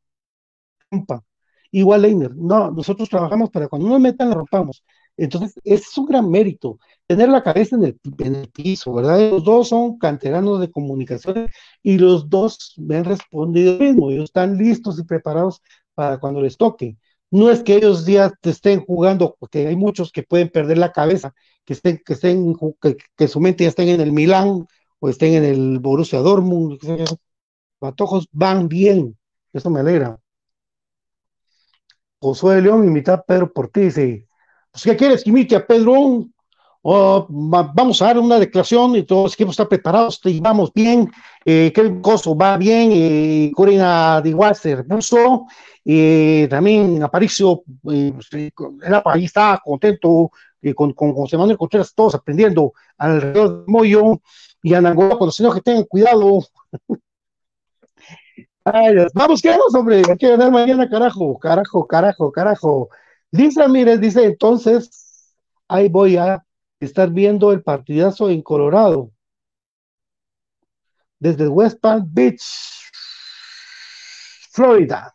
rompa. Igual Leiner, no, nosotros trabajamos para cuando nos metan la rompamos. Entonces, es un gran mérito tener la cabeza en el, en el piso, ¿verdad? Los dos son canteranos de comunicaciones y los dos me han respondido mismo, ellos están listos y preparados para cuando les toque. No es que ellos ya te estén jugando, porque hay muchos que pueden perder la cabeza, que estén, que estén, que su mente ya estén en el Milán o estén en el Borussia Dortmund, los patojos van bien, eso me alegra. Josué de León imita a Pedro Portiz, dice, pues ¿qué quieres que imite a Pedro? vamos a dar una declaración y todos los equipos están preparados y vamos bien. Eh, Coso va bien, eh, Corina Diguaster puso, y también Aparicio, eh, ahí está contento eh, con, con José Manuel Contreras, todos aprendiendo alrededor del Moyo y Anangola, los señores que tengan cuidado. Ay, vamos, hombre, hay que ganar mañana, carajo, carajo, carajo, carajo. Dice Ramírez, dice, entonces, ahí voy a estar viendo el partidazo en Colorado, desde West Palm Beach, Florida.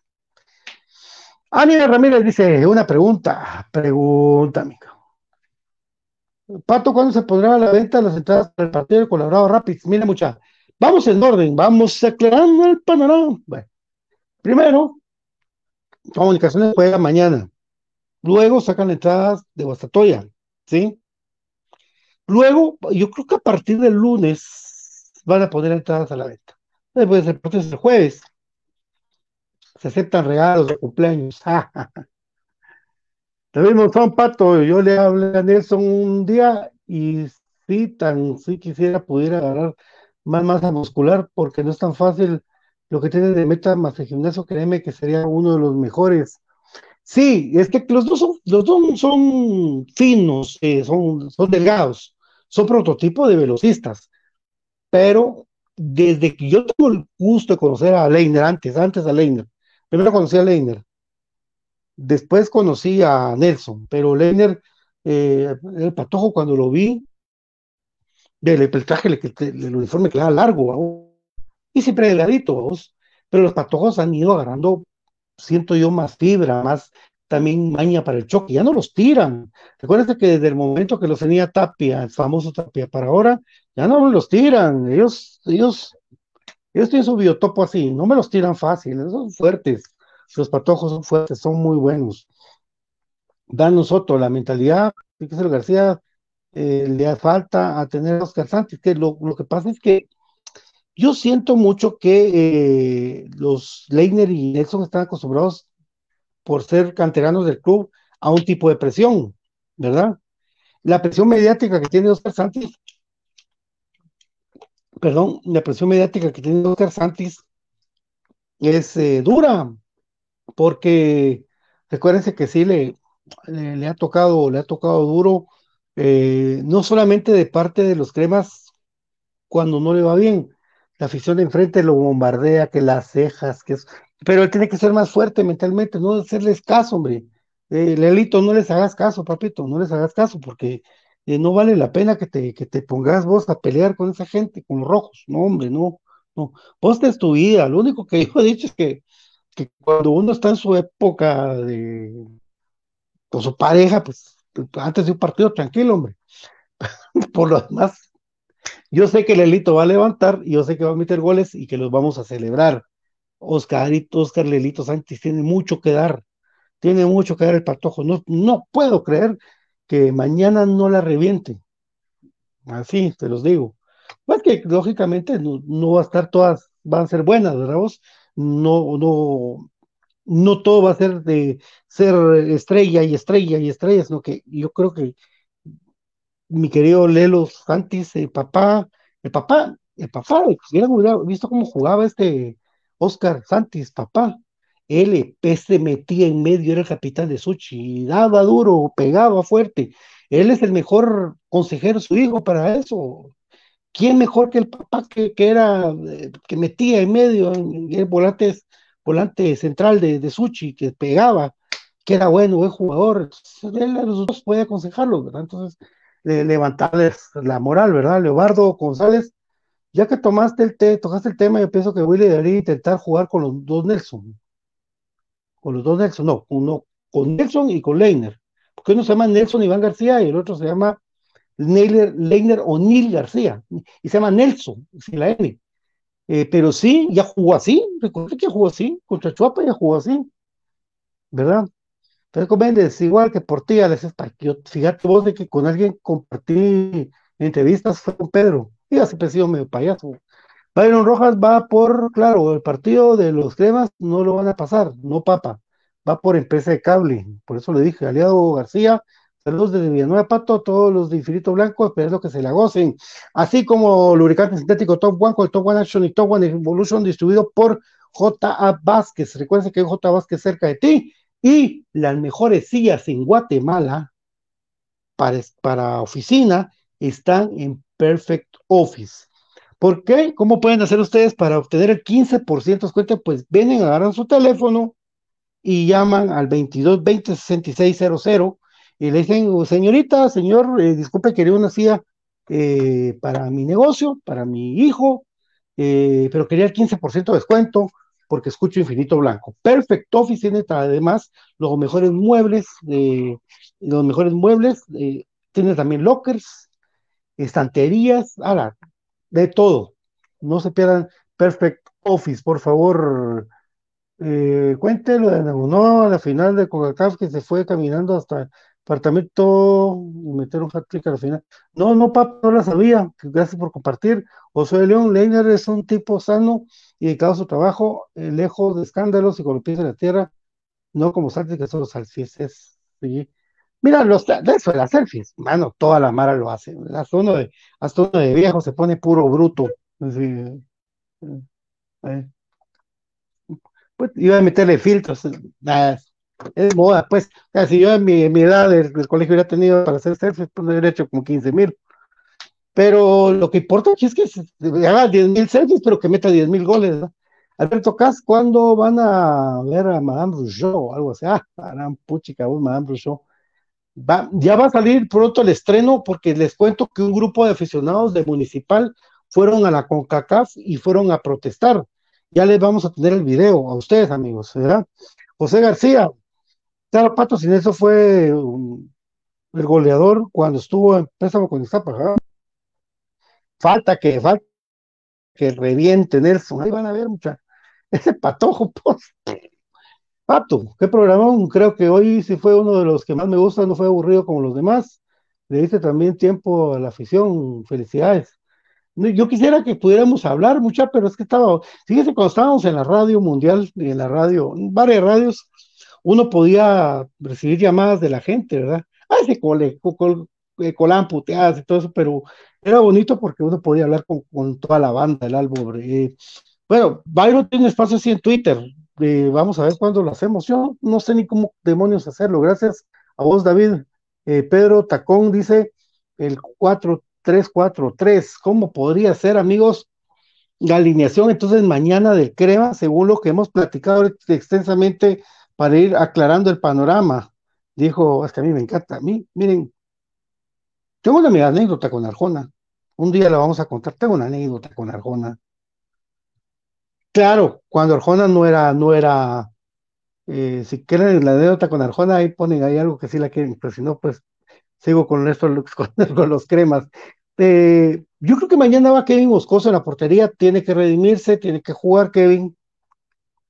Ania Ramírez dice, una pregunta, pregunta, amigo. Pato, ¿cuándo se pondrá a la venta las entradas para el partido de Colorado Rapids? Mira, mucha, vamos en orden, vamos aclarando el panorama. Bueno, primero, Comunicaciones juega mañana. Luego sacan entradas de Guastatoya, ¿sí? Luego, yo creo que a partir del lunes van a poner entradas a la venta. Después el proceso el jueves. Se aceptan regalos de cumpleaños. También son pato. Yo le hablé a Nelson un día y sí, tan sí quisiera pudiera agarrar más masa muscular porque no es tan fácil lo que tiene de meta más el gimnasio. Créeme que sería uno de los mejores Sí, es que los dos son, los dos son finos, eh, son, son delgados, son prototipo de velocistas, pero desde que yo tengo el gusto de conocer a Leiner, antes, antes a Leiner, primero conocí a Leiner, después conocí a Nelson, pero Leiner, eh, el patojo cuando lo vi, el, traje, el, uniforme quedaba largo, y siempre delgadito, ¿vamos? pero los patojos han ido agarrando siento yo más fibra, más también maña para el choque, ya no los tiran. Recuerden que desde el momento que los tenía Tapia, el famoso Tapia, para ahora, ya no los tiran, ellos, ellos, ellos tienen su biotopo así, no me los tiran fácil, son fuertes, los patojos son fuertes, son muy buenos. Dan nosotros la mentalidad, el García eh, le falta a tener a Oscar Santos, que lo, lo que pasa es que yo siento mucho que eh, los Leiner y Nelson están acostumbrados por ser canteranos del club a un tipo de presión, ¿verdad? La presión mediática que tiene Oscar Santis, perdón, la presión mediática que tiene Oscar Santis es eh, dura, porque recuérdense que sí le, le, ha tocado, le ha tocado duro, eh, no solamente de parte de los cremas cuando no le va bien, la afición de enfrente lo bombardea, que las cejas, que es... Pero él tiene que ser más fuerte mentalmente, no hacerles caso, hombre. Eh, Lelito, no les hagas caso, papito, no les hagas caso, porque eh, no vale la pena que te, que te pongas vos a pelear con esa gente, con los rojos. No, hombre, no, no. Vos es tu vida. Lo único que yo he dicho es que, que cuando uno está en su época de con su pareja, pues antes de un partido tranquilo, hombre. Por lo demás, yo sé que Lelito va a levantar y yo sé que va a meter goles y que los vamos a celebrar. Oscarito, Oscar Lelito Sánchez tiene mucho que dar, tiene mucho que dar el patojo. No, no puedo creer que mañana no la reviente. Así, te los digo. Pues que lógicamente no, va a estar todas, van a ser buenas, ¿verdad vos? No, no, no todo va a ser de ser estrella y estrella y estrella, sino que yo creo que mi querido Lelo Santis, el papá, el papá, el papá, si hubiera visto cómo jugaba este Oscar Santis, papá, él se metía en medio, era el capitán de Suchi, daba duro, pegaba fuerte. Él es el mejor consejero, su hijo, para eso. ¿Quién mejor que el papá que, era, eh, que metía en medio, en, el volante, volante central de, Suchi, que pegaba, que era bueno, buen jugador? Él a los dos puede aconsejarlo, ¿verdad? Entonces, levantarles la moral, ¿verdad? Leobardo González, ya que tomaste el té, tocaste el tema, yo pienso que Willy debería intentar jugar con los dos Nelson. Con los dos Nelson, no, uno con Nelson y con Leiner. Porque uno se llama Nelson Iván García y el otro se llama Leiner, Leiner O'Neill García. Y se llama Nelson, sin la N. Eh, pero sí, ya jugó así, recuerda que jugó así, contra Chuapa ya jugó así, ¿verdad? Entonces, Méndez, igual que por ti, Alex fíjate vos de que con alguien compartí entrevistas fue con Pedro, y he sido medio payaso. Byron Rojas va por, claro, el partido de los cremas no lo van a pasar, no papa, va por empresa de cable, por eso le dije, aliado García Saludos desde Villanueva Pato, todos los de Infinito Blanco, esperando que se la gocen. Así como lubricante sintético Top One con el Top One Action y Top One Evolution distribuido por J.A. Vázquez. Recuerden que hay J. Vázquez cerca de ti. Y las mejores sillas en Guatemala para, para oficina están en Perfect Office. ¿Por qué? ¿Cómo pueden hacer ustedes para obtener el 15% de descuento? Pues vienen, agarran su teléfono y llaman al 22 20 6600 y le dicen, señorita, señor, eh, disculpe, quería una silla eh, para mi negocio, para mi hijo, eh, pero quería el 15% de descuento porque escucho Infinito Blanco. Perfect Office tiene además los mejores muebles, los mejores muebles, tiene también lockers, estanterías, ahora, de todo. No se pierdan Perfect Office, por favor. Eh, cuéntelo de no a la final de Coca-Cola que se fue caminando hasta apartamento meter un hat-trick a la final. No, no, papá, no la sabía. Gracias por compartir. José León Leiner es un tipo sano y dedicado a su trabajo, eh, lejos de escándalos y con los pies en la tierra, no como Santi que son los alfices. Sí. Mira, los, de eso de las selfies, mano, toda la mara lo hace. Hasta uno de, hasta uno de viejo se pone puro bruto. Eh, eh. Pues iba a meterle filtros. Es moda, pues. si yo en mi, edad del, colegio hubiera tenido para hacer selfies, pues hubiera hecho como 15 mil. Pero lo que importa es que haga 10 mil selfies, pero que meta 10 mil goles. Alberto Cas, ¿cuándo van a ver a Madame Rousseau o algo así? Ah, puchica, Madame Rousseau ya va a salir pronto el estreno porque les cuento que un grupo de aficionados de Municipal fueron a la CONCACAF y fueron a protestar. Ya les vamos a tener el video a ustedes, amigos, ¿verdad? José García, claro, Pato sin eso fue el goleador cuando estuvo en préstamo con Iztapa. Falta que, falta que reviente Nelson. Ahí van a ver, mucha. Ese patojo, pues. Pato, qué programón, creo que hoy sí fue uno de los que más me gusta, no fue aburrido como los demás. Le diste también tiempo a la afición, felicidades. Yo quisiera que pudiéramos hablar mucha, pero es que estaba, fíjese, cuando estábamos en la radio mundial, y en la radio, varias radios, uno podía recibir llamadas de la gente, ¿verdad? Ah, ese cole, eh, puteadas y todo eso, pero era bonito porque uno podía hablar con, toda la banda, el álbum. Eh. Bueno, Byron tiene espacio así en Twitter, eh, vamos a ver cuándo lo hacemos. Yo no sé ni cómo demonios hacerlo. Gracias a vos, David. Eh, Pedro Tacón dice el 4343. ¿Cómo podría ser, amigos? La alineación entonces mañana del crema, según lo que hemos platicado extensamente para ir aclarando el panorama. Dijo, es que a mí me encanta. A mí, miren, tengo una anécdota con Arjona. Un día la vamos a contar. Tengo una anécdota con Arjona. Claro, cuando Arjona no era, no era, eh, si quieren la anécdota con Arjona, ahí ponen ahí algo que sí la quieren, pero si no, pues sigo con esto, con, los cremas. Eh, yo creo que mañana va Kevin Moscoso en la portería, tiene que redimirse, tiene que jugar Kevin,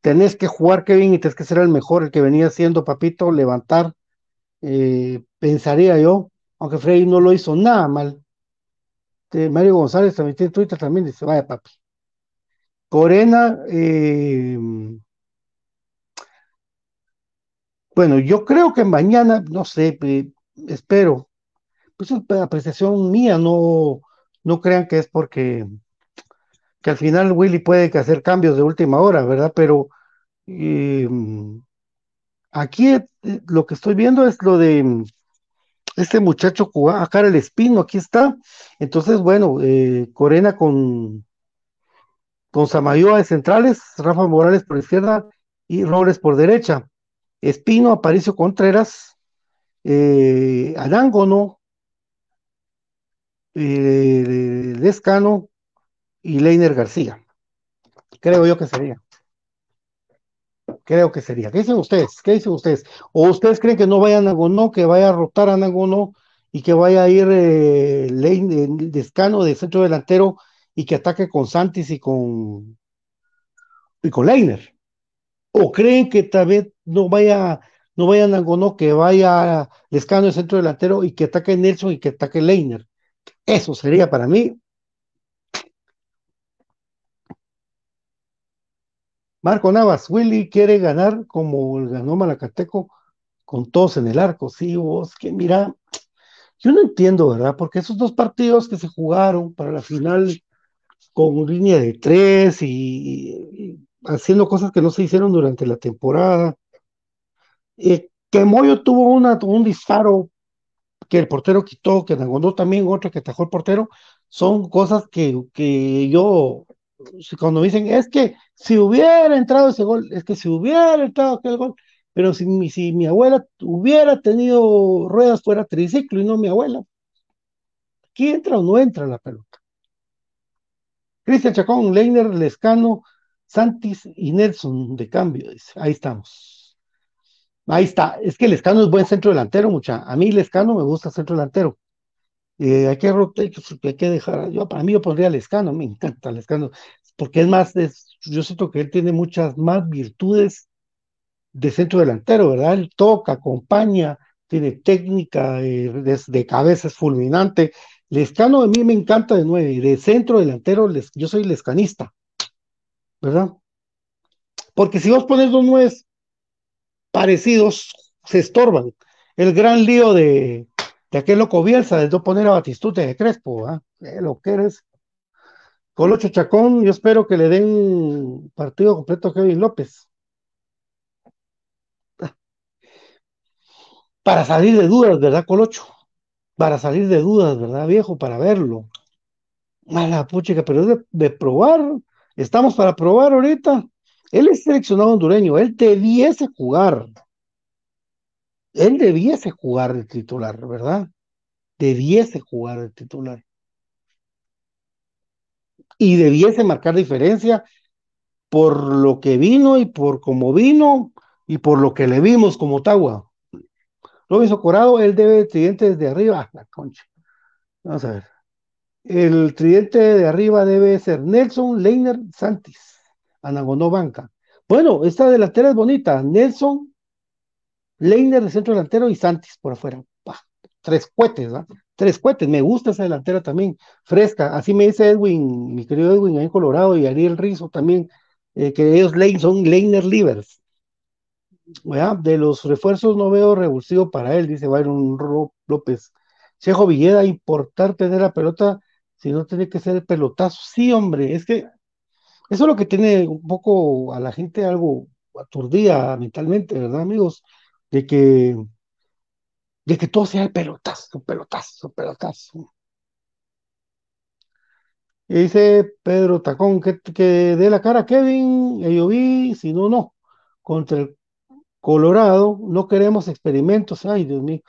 tenés que jugar Kevin y tenés que ser el mejor, el que venía siendo Papito, levantar, eh, pensaría yo, aunque Freddy no lo hizo nada mal. Mario González también tiene Twitter, también dice, vaya papi, Corena, eh, bueno, yo creo que mañana, no sé, espero, pues es apreciación mía, no, no crean que es porque que al final Willy puede hacer cambios de última hora, ¿verdad? Pero eh, aquí lo que estoy viendo es lo de este muchacho acá el Espino, aquí está. Entonces, bueno, Corena con con Samayoa de centrales, Rafa Morales por izquierda y Robles por derecha. Espino, Aparicio Contreras, eh, Arángono, eh, y Leiner García. Creo yo que sería. Creo que sería. ¿Qué dicen ustedes? ¿Qué dicen ustedes? ¿O ustedes creen que no vaya a Nagono, que vaya a rotar a Nagono y que vaya a ir eh, Descano de centro delantero y que ataque con Santis y con y con Leiner. ¿O creen que tal vez no vaya, no vaya Nangono, que vaya Lescano el centro delantero y que ataque Nelson y que ataque Leiner? Eso sería para mí. Marco Navas, Willy quiere ganar como ganó Malacateco con todos en el arco. Sí, vos que mira, yo no entiendo, ¿verdad? Porque esos dos partidos que se jugaron para la final con línea de tres y, haciendo cosas que no se hicieron durante la temporada, eh, que Moyo tuvo una, un disparo que el portero quitó, que Nagondó también, otro que atajó el portero, son cosas que, que yo, cuando dicen, es que si hubiera entrado ese gol, es que si hubiera entrado aquel gol, pero si mi, si mi abuela hubiera tenido ruedas fuera triciclo y no mi abuela, ¿aquí entra o no entra la pelota? Cristian Chacón, Leiner, Lescano, Santis y Nelson de cambio, dice. Ahí estamos. Ahí está. Es que Lescano es buen centro delantero, mucha. A mí Lescano me gusta centro delantero. Eh, hay que hay que dejar. Yo para mí yo pondría Lescano, me encanta Lescano, porque es más, yo siento que él tiene muchas más virtudes de centro delantero, ¿verdad? Él toca, acompaña, tiene técnica, eh, de, cabeza es fulminante. Lescano a mí me encanta de nueve, de centro delantero, yo soy lescanista, ¿verdad? Porque si vos pones dos nueves parecidos, se estorban. El gran lío de, de aquel loco Bielsa, de no poner a Batistute de Crespo, ¿ah? lo que eres. Colocho Chacón, yo espero que le den partido completo a Kevin López. para salir de dudas, ¿verdad, Colocho? Para salir de dudas, ¿verdad, viejo? Para verlo. Mala puchica, pero es de, probar. Estamos para probar ahorita. Él es seleccionado hondureño, él debiese jugar. Él debiese jugar de titular, ¿verdad? Debiese jugar de titular. Y debiese marcar diferencia por lo que vino y por cómo vino y por lo que le vimos como Tagua. Robinson Corado, él debe tridente desde arriba. Ah, la concha. Vamos a ver. El tridente de arriba debe ser Nelson, Leiner, Santis. Anagonó banca. Bueno, esta delantera es bonita. Nelson, Leiner de centro delantero y Santis por afuera. tres cohetes, ¿verdad? Tres cohetes. Me gusta esa delantera también. Fresca. Así me dice Edwin, mi querido Edwin, ahí en Colorado, y Ariel Rizo también, eh, que ellos son Leiner Livers de los refuerzos no veo revulsivo para él, dice Byron López. Chejo Villeda, importar tener la pelota, si no tiene que ser el pelotazo. Sí, hombre, es que eso es lo que tiene un poco a la gente algo aturdida mentalmente, ¿verdad, amigos? De que, de que todo sea el pelotazo, pelotazo, pelotazo. Y dice Pedro Tacón que, que dé la cara a Kevin, yo vi, si no, no. Contra el Colorado, no queremos experimentos, ay Dios mío.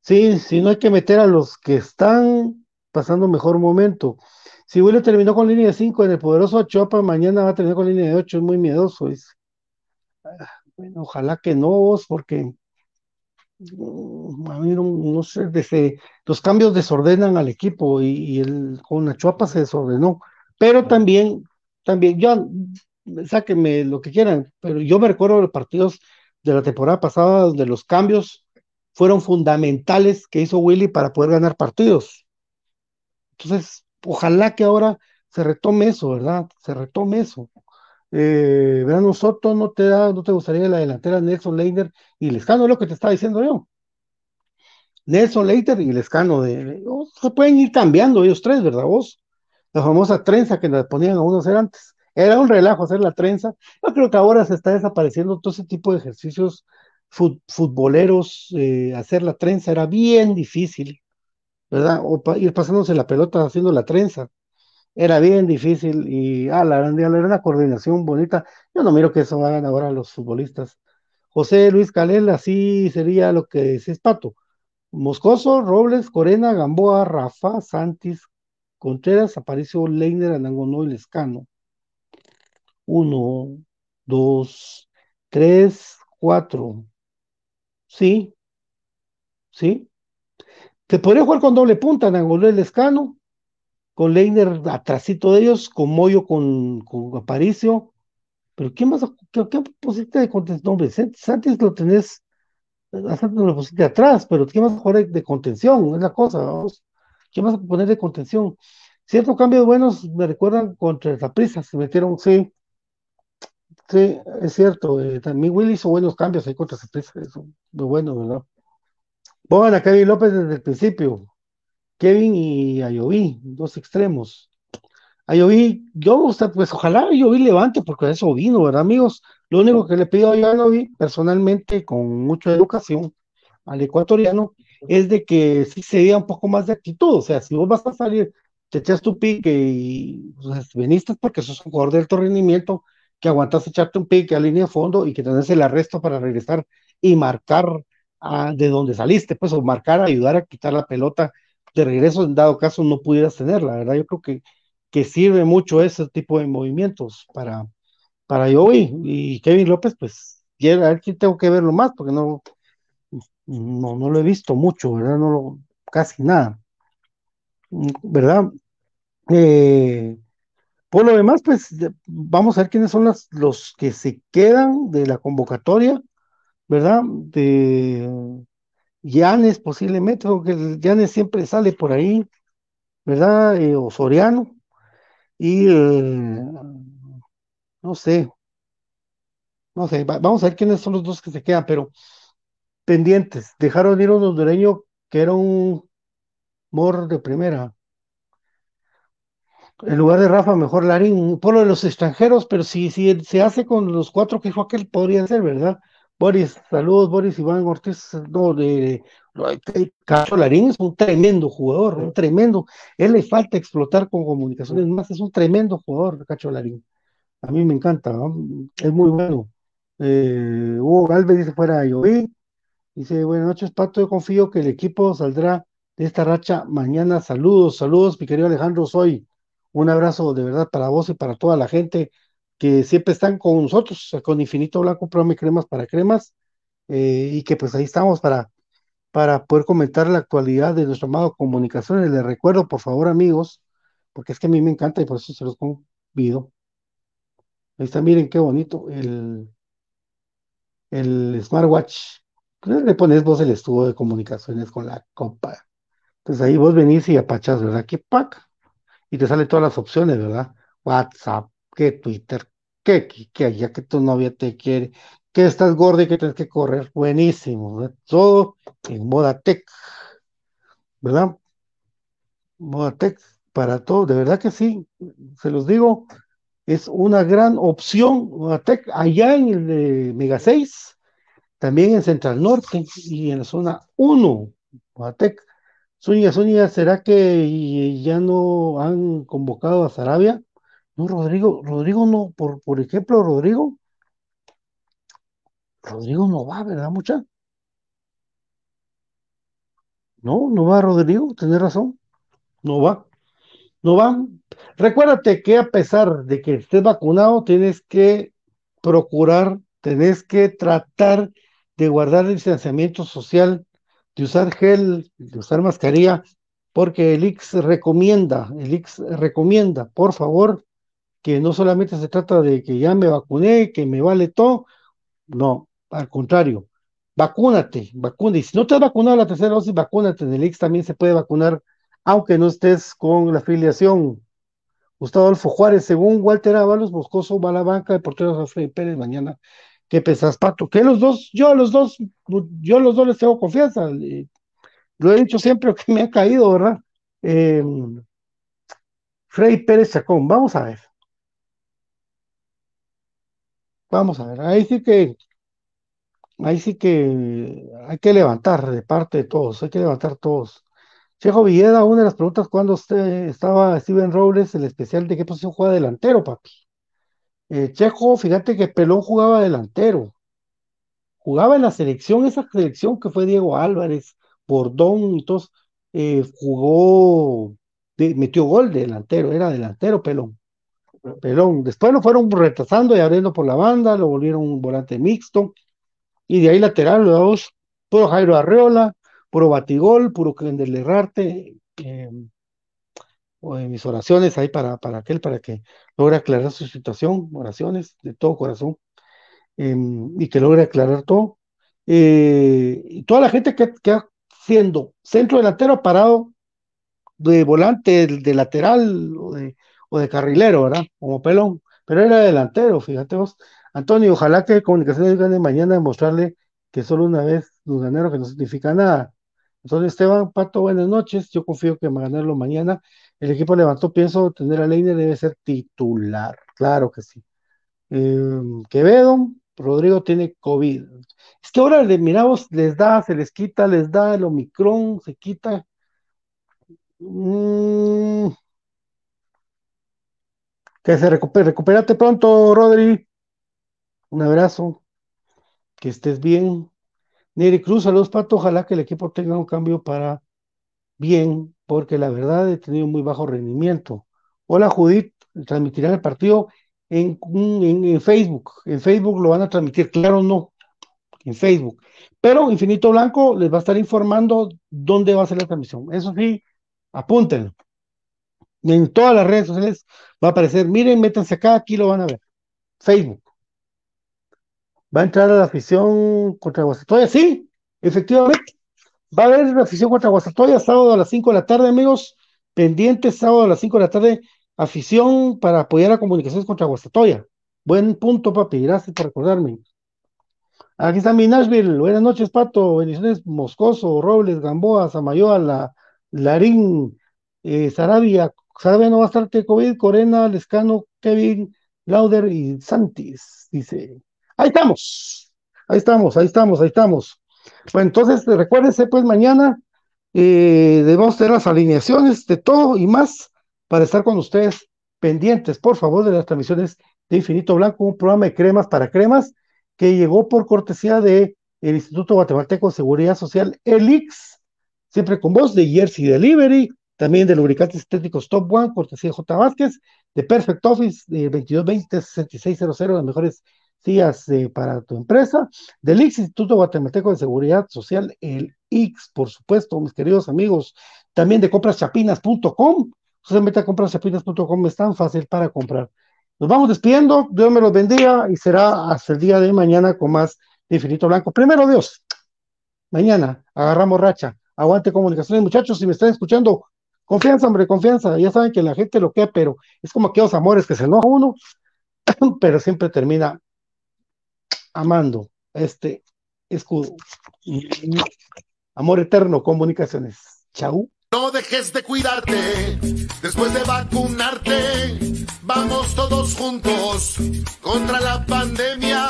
Sí, si no hay que meter a los que están pasando mejor momento. Si Willy terminó con línea de 5 en el poderoso Chopa, mañana va a terminar con línea de 8, es muy miedoso. Ah, bueno, ojalá que no, porque mm, a mí no, sé, desde los cambios desordenan al equipo y, el, con la Chuapa se desordenó. Pero también, también, ya, sáquenme lo que quieran, pero yo me recuerdo de partidos de la temporada pasada, donde los cambios fueron fundamentales que hizo Willy para poder ganar partidos. Entonces, ojalá que ahora se retome eso, ¿verdad? Se retome eso. Eh, Soto, ¿no te da, no te gustaría la delantera Nelson Leiter y Lescano? Es lo que te estaba diciendo yo. Nelson Leiter y Lescano, se pueden ir cambiando ellos tres, ¿verdad? Vos, la famosa trenza que nos ponían a uno hacer antes. Era un relajo hacer la trenza. Yo creo que ahora se está desapareciendo todo ese tipo de ejercicios futboleros. Eh, hacer la trenza era bien difícil, ¿verdad? O ir pasándose la pelota haciendo la trenza. Era bien difícil y, ah, la era una coordinación bonita. Yo no miro que eso hagan ahora los futbolistas. José Luis Calel, así sería lo que es Pato. Moscoso, Robles, Corena, Gamboa, Rafa, Santis, Contreras, Aparicio, Leiner, Anangonó y Lescano. Uno, dos, tres, cuatro. Sí, sí. Te podría jugar con doble punta, Nangolé Lescano, con Leiner atrásito de ellos, con Moyo con, con Aparicio. Pero ¿qué más? ¿Qué, qué pusiste de contención? Hombre, Santis lo tenés, a Santis lo pusiste atrás, pero ¿qué más jugar de, contención? Es la cosa, vamos. ¿Qué más poner de contención? Ciertos cambios buenos me recuerdan contra la prisa, se metieron, sí, Sí, es cierto. Eh, también Willy hizo buenos cambios ahí contra Saprissa, eso muy bueno, ¿verdad? Pongan a Kevin López desde el principio. Kevin y Ayoví, dos extremos. Ayoví, yo, pues ojalá Ayoví levante, porque eso vino, ¿verdad, amigos? Lo único que le pido a Ayoví, personalmente, con mucha educación, al ecuatoriano, es de que sí se diera un poco más de actitud. O sea, si vos vas a salir, te echas tu pique y pues, veniste porque sos un jugador de alto rendimiento, que aguantas echarte un pique a línea de fondo y que tenés el arresto para regresar y marcar a, de donde saliste, pues, o marcar, ayudar a quitar la pelota de regreso, en dado caso no pudieras tenerla, ¿verdad? Yo creo que, que sirve mucho ese tipo de movimientos para, para yo y, Kevin López, pues, a ver tengo que verlo más, porque no, no, no lo he visto mucho, ¿verdad? No lo, casi nada, ¿verdad? Eh, por lo demás, pues vamos a ver quiénes son los que se quedan de la convocatoria, ¿verdad? De Llanes posiblemente, porque Llanes siempre sale por ahí, ¿verdad? Eh, o Soriano. Y no sé, no sé, vamos a ver quiénes son los dos que se quedan, pero pendientes. Dejaron ir a un hondureño que era un mor de primera. En lugar de Rafa, mejor Larín, por lo de los extranjeros, pero si, si se hace con los cuatro que dijo aquel, podría ser, ¿verdad? Boris, saludos, Boris Iván Ortiz, no, de, Cacho Larín es un tremendo jugador, un tremendo, él le falta explotar con comunicaciones más, es un tremendo jugador, Cacho Larín, a mí me encanta, es muy bueno. Eh, Hugo Galvez dice fuera Lloví, dice buenas noches Pato, yo confío que el equipo saldrá de esta racha mañana, saludos, saludos mi querido Alejandro Soy, un abrazo de verdad para vos y para toda la gente que siempre están con nosotros, con Infinito Blanco, programa cremas para cremas, eh, y que pues ahí estamos para, para poder comentar la actualidad de nuestro amado Comunicaciones. Les recuerdo, por favor, amigos, porque es que a mí me encanta y por eso se los convido. Ahí está, miren qué bonito el, el smartwatch. Le pones vos el estudio de comunicaciones con la copa. Entonces ahí vos venís y apachas, ¿verdad? ¿Qué pack? Y te salen todas las opciones, ¿verdad? WhatsApp, que Twitter, que, que, ya que tu novia te quiere, que estás gordo y que tienes que correr, buenísimo, todo en moda tech, ¿verdad? Moda tech para todo, de verdad que sí, se los digo, es una gran opción, moda tech, allá en el de Mega 6, también en Central Norte y en la zona 1, moda tech. Zúñiga, Zúñiga, ¿será que ya no han convocado a Sarabia? No, Rodrigo, Rodrigo no, por, por ejemplo, Rodrigo, Rodrigo no va, ¿verdad, mucha? No, no va Rodrigo, tenés razón, no va, no va. Recuérdate que a pesar de que estés vacunado, tienes que procurar, tenés que tratar de guardar el distanciamiento social, de usar gel, de usar mascarilla, porque el IX recomienda, el IX recomienda, por favor, que no solamente se trata de que ya me vacuné, que me vale todo, no, al contrario, vacúnate, vacúnate, y si no te has vacunado la tercera dosis, vacúnate, en el X también se puede vacunar, aunque no estés con la afiliación. Gustavo Adolfo Juárez, según Walter Ábalos, Boscoso va a la banca de porteros Alfredo Pérez mañana. ¿Qué pensás, Pato? Que los dos, yo a los dos, yo a los dos les tengo confianza. Lo he dicho siempre que me ha caído, ¿verdad? Eh, Frey Pérez Chacón, vamos a ver. Vamos a ver, ahí sí que, ahí sí que hay que levantar de parte de todos, hay que levantar todos. Chejo Villeda, una de las preguntas cuando usted estaba Steven Robles, el especial de qué posición juega delantero, papi. Eh, Chejo, fíjate que Pelón jugaba delantero. Jugaba en la selección, esa selección que fue Diego Álvarez, Bordón todos, eh, jugó, metió gol de delantero, era delantero Pelón. Pelón. Después lo fueron retrasando y abriendo por la banda, lo volvieron un volante mixto. Y de ahí lateral, dos, puro Jairo Arreola, puro Batigol, puro Kendall Errarte. Eh, mis oraciones ahí para, para aquel, para que logre aclarar su situación, oraciones de todo corazón, em, y que logre aclarar todo. Eh, y toda la gente que, que siendo centro delantero parado de volante, de, lateral de, de carrilero, ¿verdad? Como pelón, pero era delantero, fíjate vos. Antonio, ojalá que Comunicaciones gane mañana demostrarle que solo una vez ganaron, que no significa nada. Entonces, Esteban, Pato, buenas noches. Yo confío que va a ganarlo mañana. El equipo levantó, pienso tener a Leine, debe ser titular. Claro que sí. Eh, Quevedo, Rodrigo tiene COVID. Es que ahora le miramos, les da, se les quita, les da el Omicron, se quita. Mm. Que se recupere, recupérate pronto, Rodri. Un abrazo. Que estés bien. Neri Cruz, saludos, Pato. Ojalá que el equipo tenga un cambio para bien, porque la verdad he tenido muy bajo rendimiento. Hola, Judith. Transmitirán el partido en, en, Facebook. En Facebook lo van a transmitir, claro, no. En Facebook. Pero Infinito Blanco les va a estar informando dónde va a ser la transmisión. Eso sí, apúntenlo. En todas las redes sociales va a aparecer. Miren, métanse acá, aquí lo van a ver. Facebook. Va a entrar a la afición contra Guastatoya. Sí, efectivamente. Va a haber la afición contra Guastatoya sábado a las 5 de la tarde, amigos. Pendientes sábado a las 5 de la tarde. Afición para apoyar a Comunicaciones contra Guastatoya. Buen punto, papi. Gracias por recordarme. Aquí está mi Nashville. Buenas noches, Pato. Bendiciones, Moscoso, Robles, Gamboa, Samayoa, la, Larín, eh, Sarabia. Sarabia no va a estar de COVID. Corena, Lescano, Kevin, Lauder y Santis. Dice. Ahí estamos, ahí estamos, ahí estamos, ahí estamos. Bueno, entonces recuérdense, pues mañana eh, debemos tener las alineaciones de todo y más para estar con ustedes pendientes, por favor, de las transmisiones de Infinito Blanco, un programa de cremas para cremas que llegó por cortesía de Instituto Guatemalteco de Seguridad Social, ELIX, siempre con voz de Jersey Delivery, también de lubricantes estéticos Top One, cortesía J. Vázquez, de Perfect Office, de 2220-6600, las mejores días eh, para tu empresa, del Instituto Guatemalteco de Seguridad Social, el X, por supuesto, mis queridos amigos, también de compraschapinas.com, usted mete a compraschapinas.com, es tan fácil para comprar. Nos vamos despidiendo, Dios me los bendiga y será hasta el día de mañana con más de Infinito Blanco. Primero Dios, mañana agarramos racha, aguante comunicaciones, muchachos, si me están escuchando, confianza, hombre, confianza, ya saben que la gente lo que, pero es como aquellos amores que se enoja uno, pero siempre termina amando este escudo. Amor eterno, comunicaciones. Chau. No dejes de cuidarte después de vacunarte. Vamos todos juntos contra la pandemia.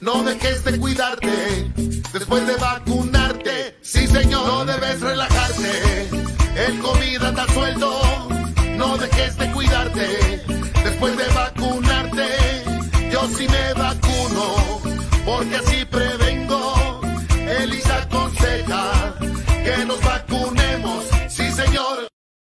No dejes de cuidarte después de vacunarte. Sí, señor, no debes relajarte. El COVID anda sueldo. No dejes de cuidarte después de vacunarte. Yo sí me vacuno porque así prevengo. Elisa aconseja que nos vacunemos.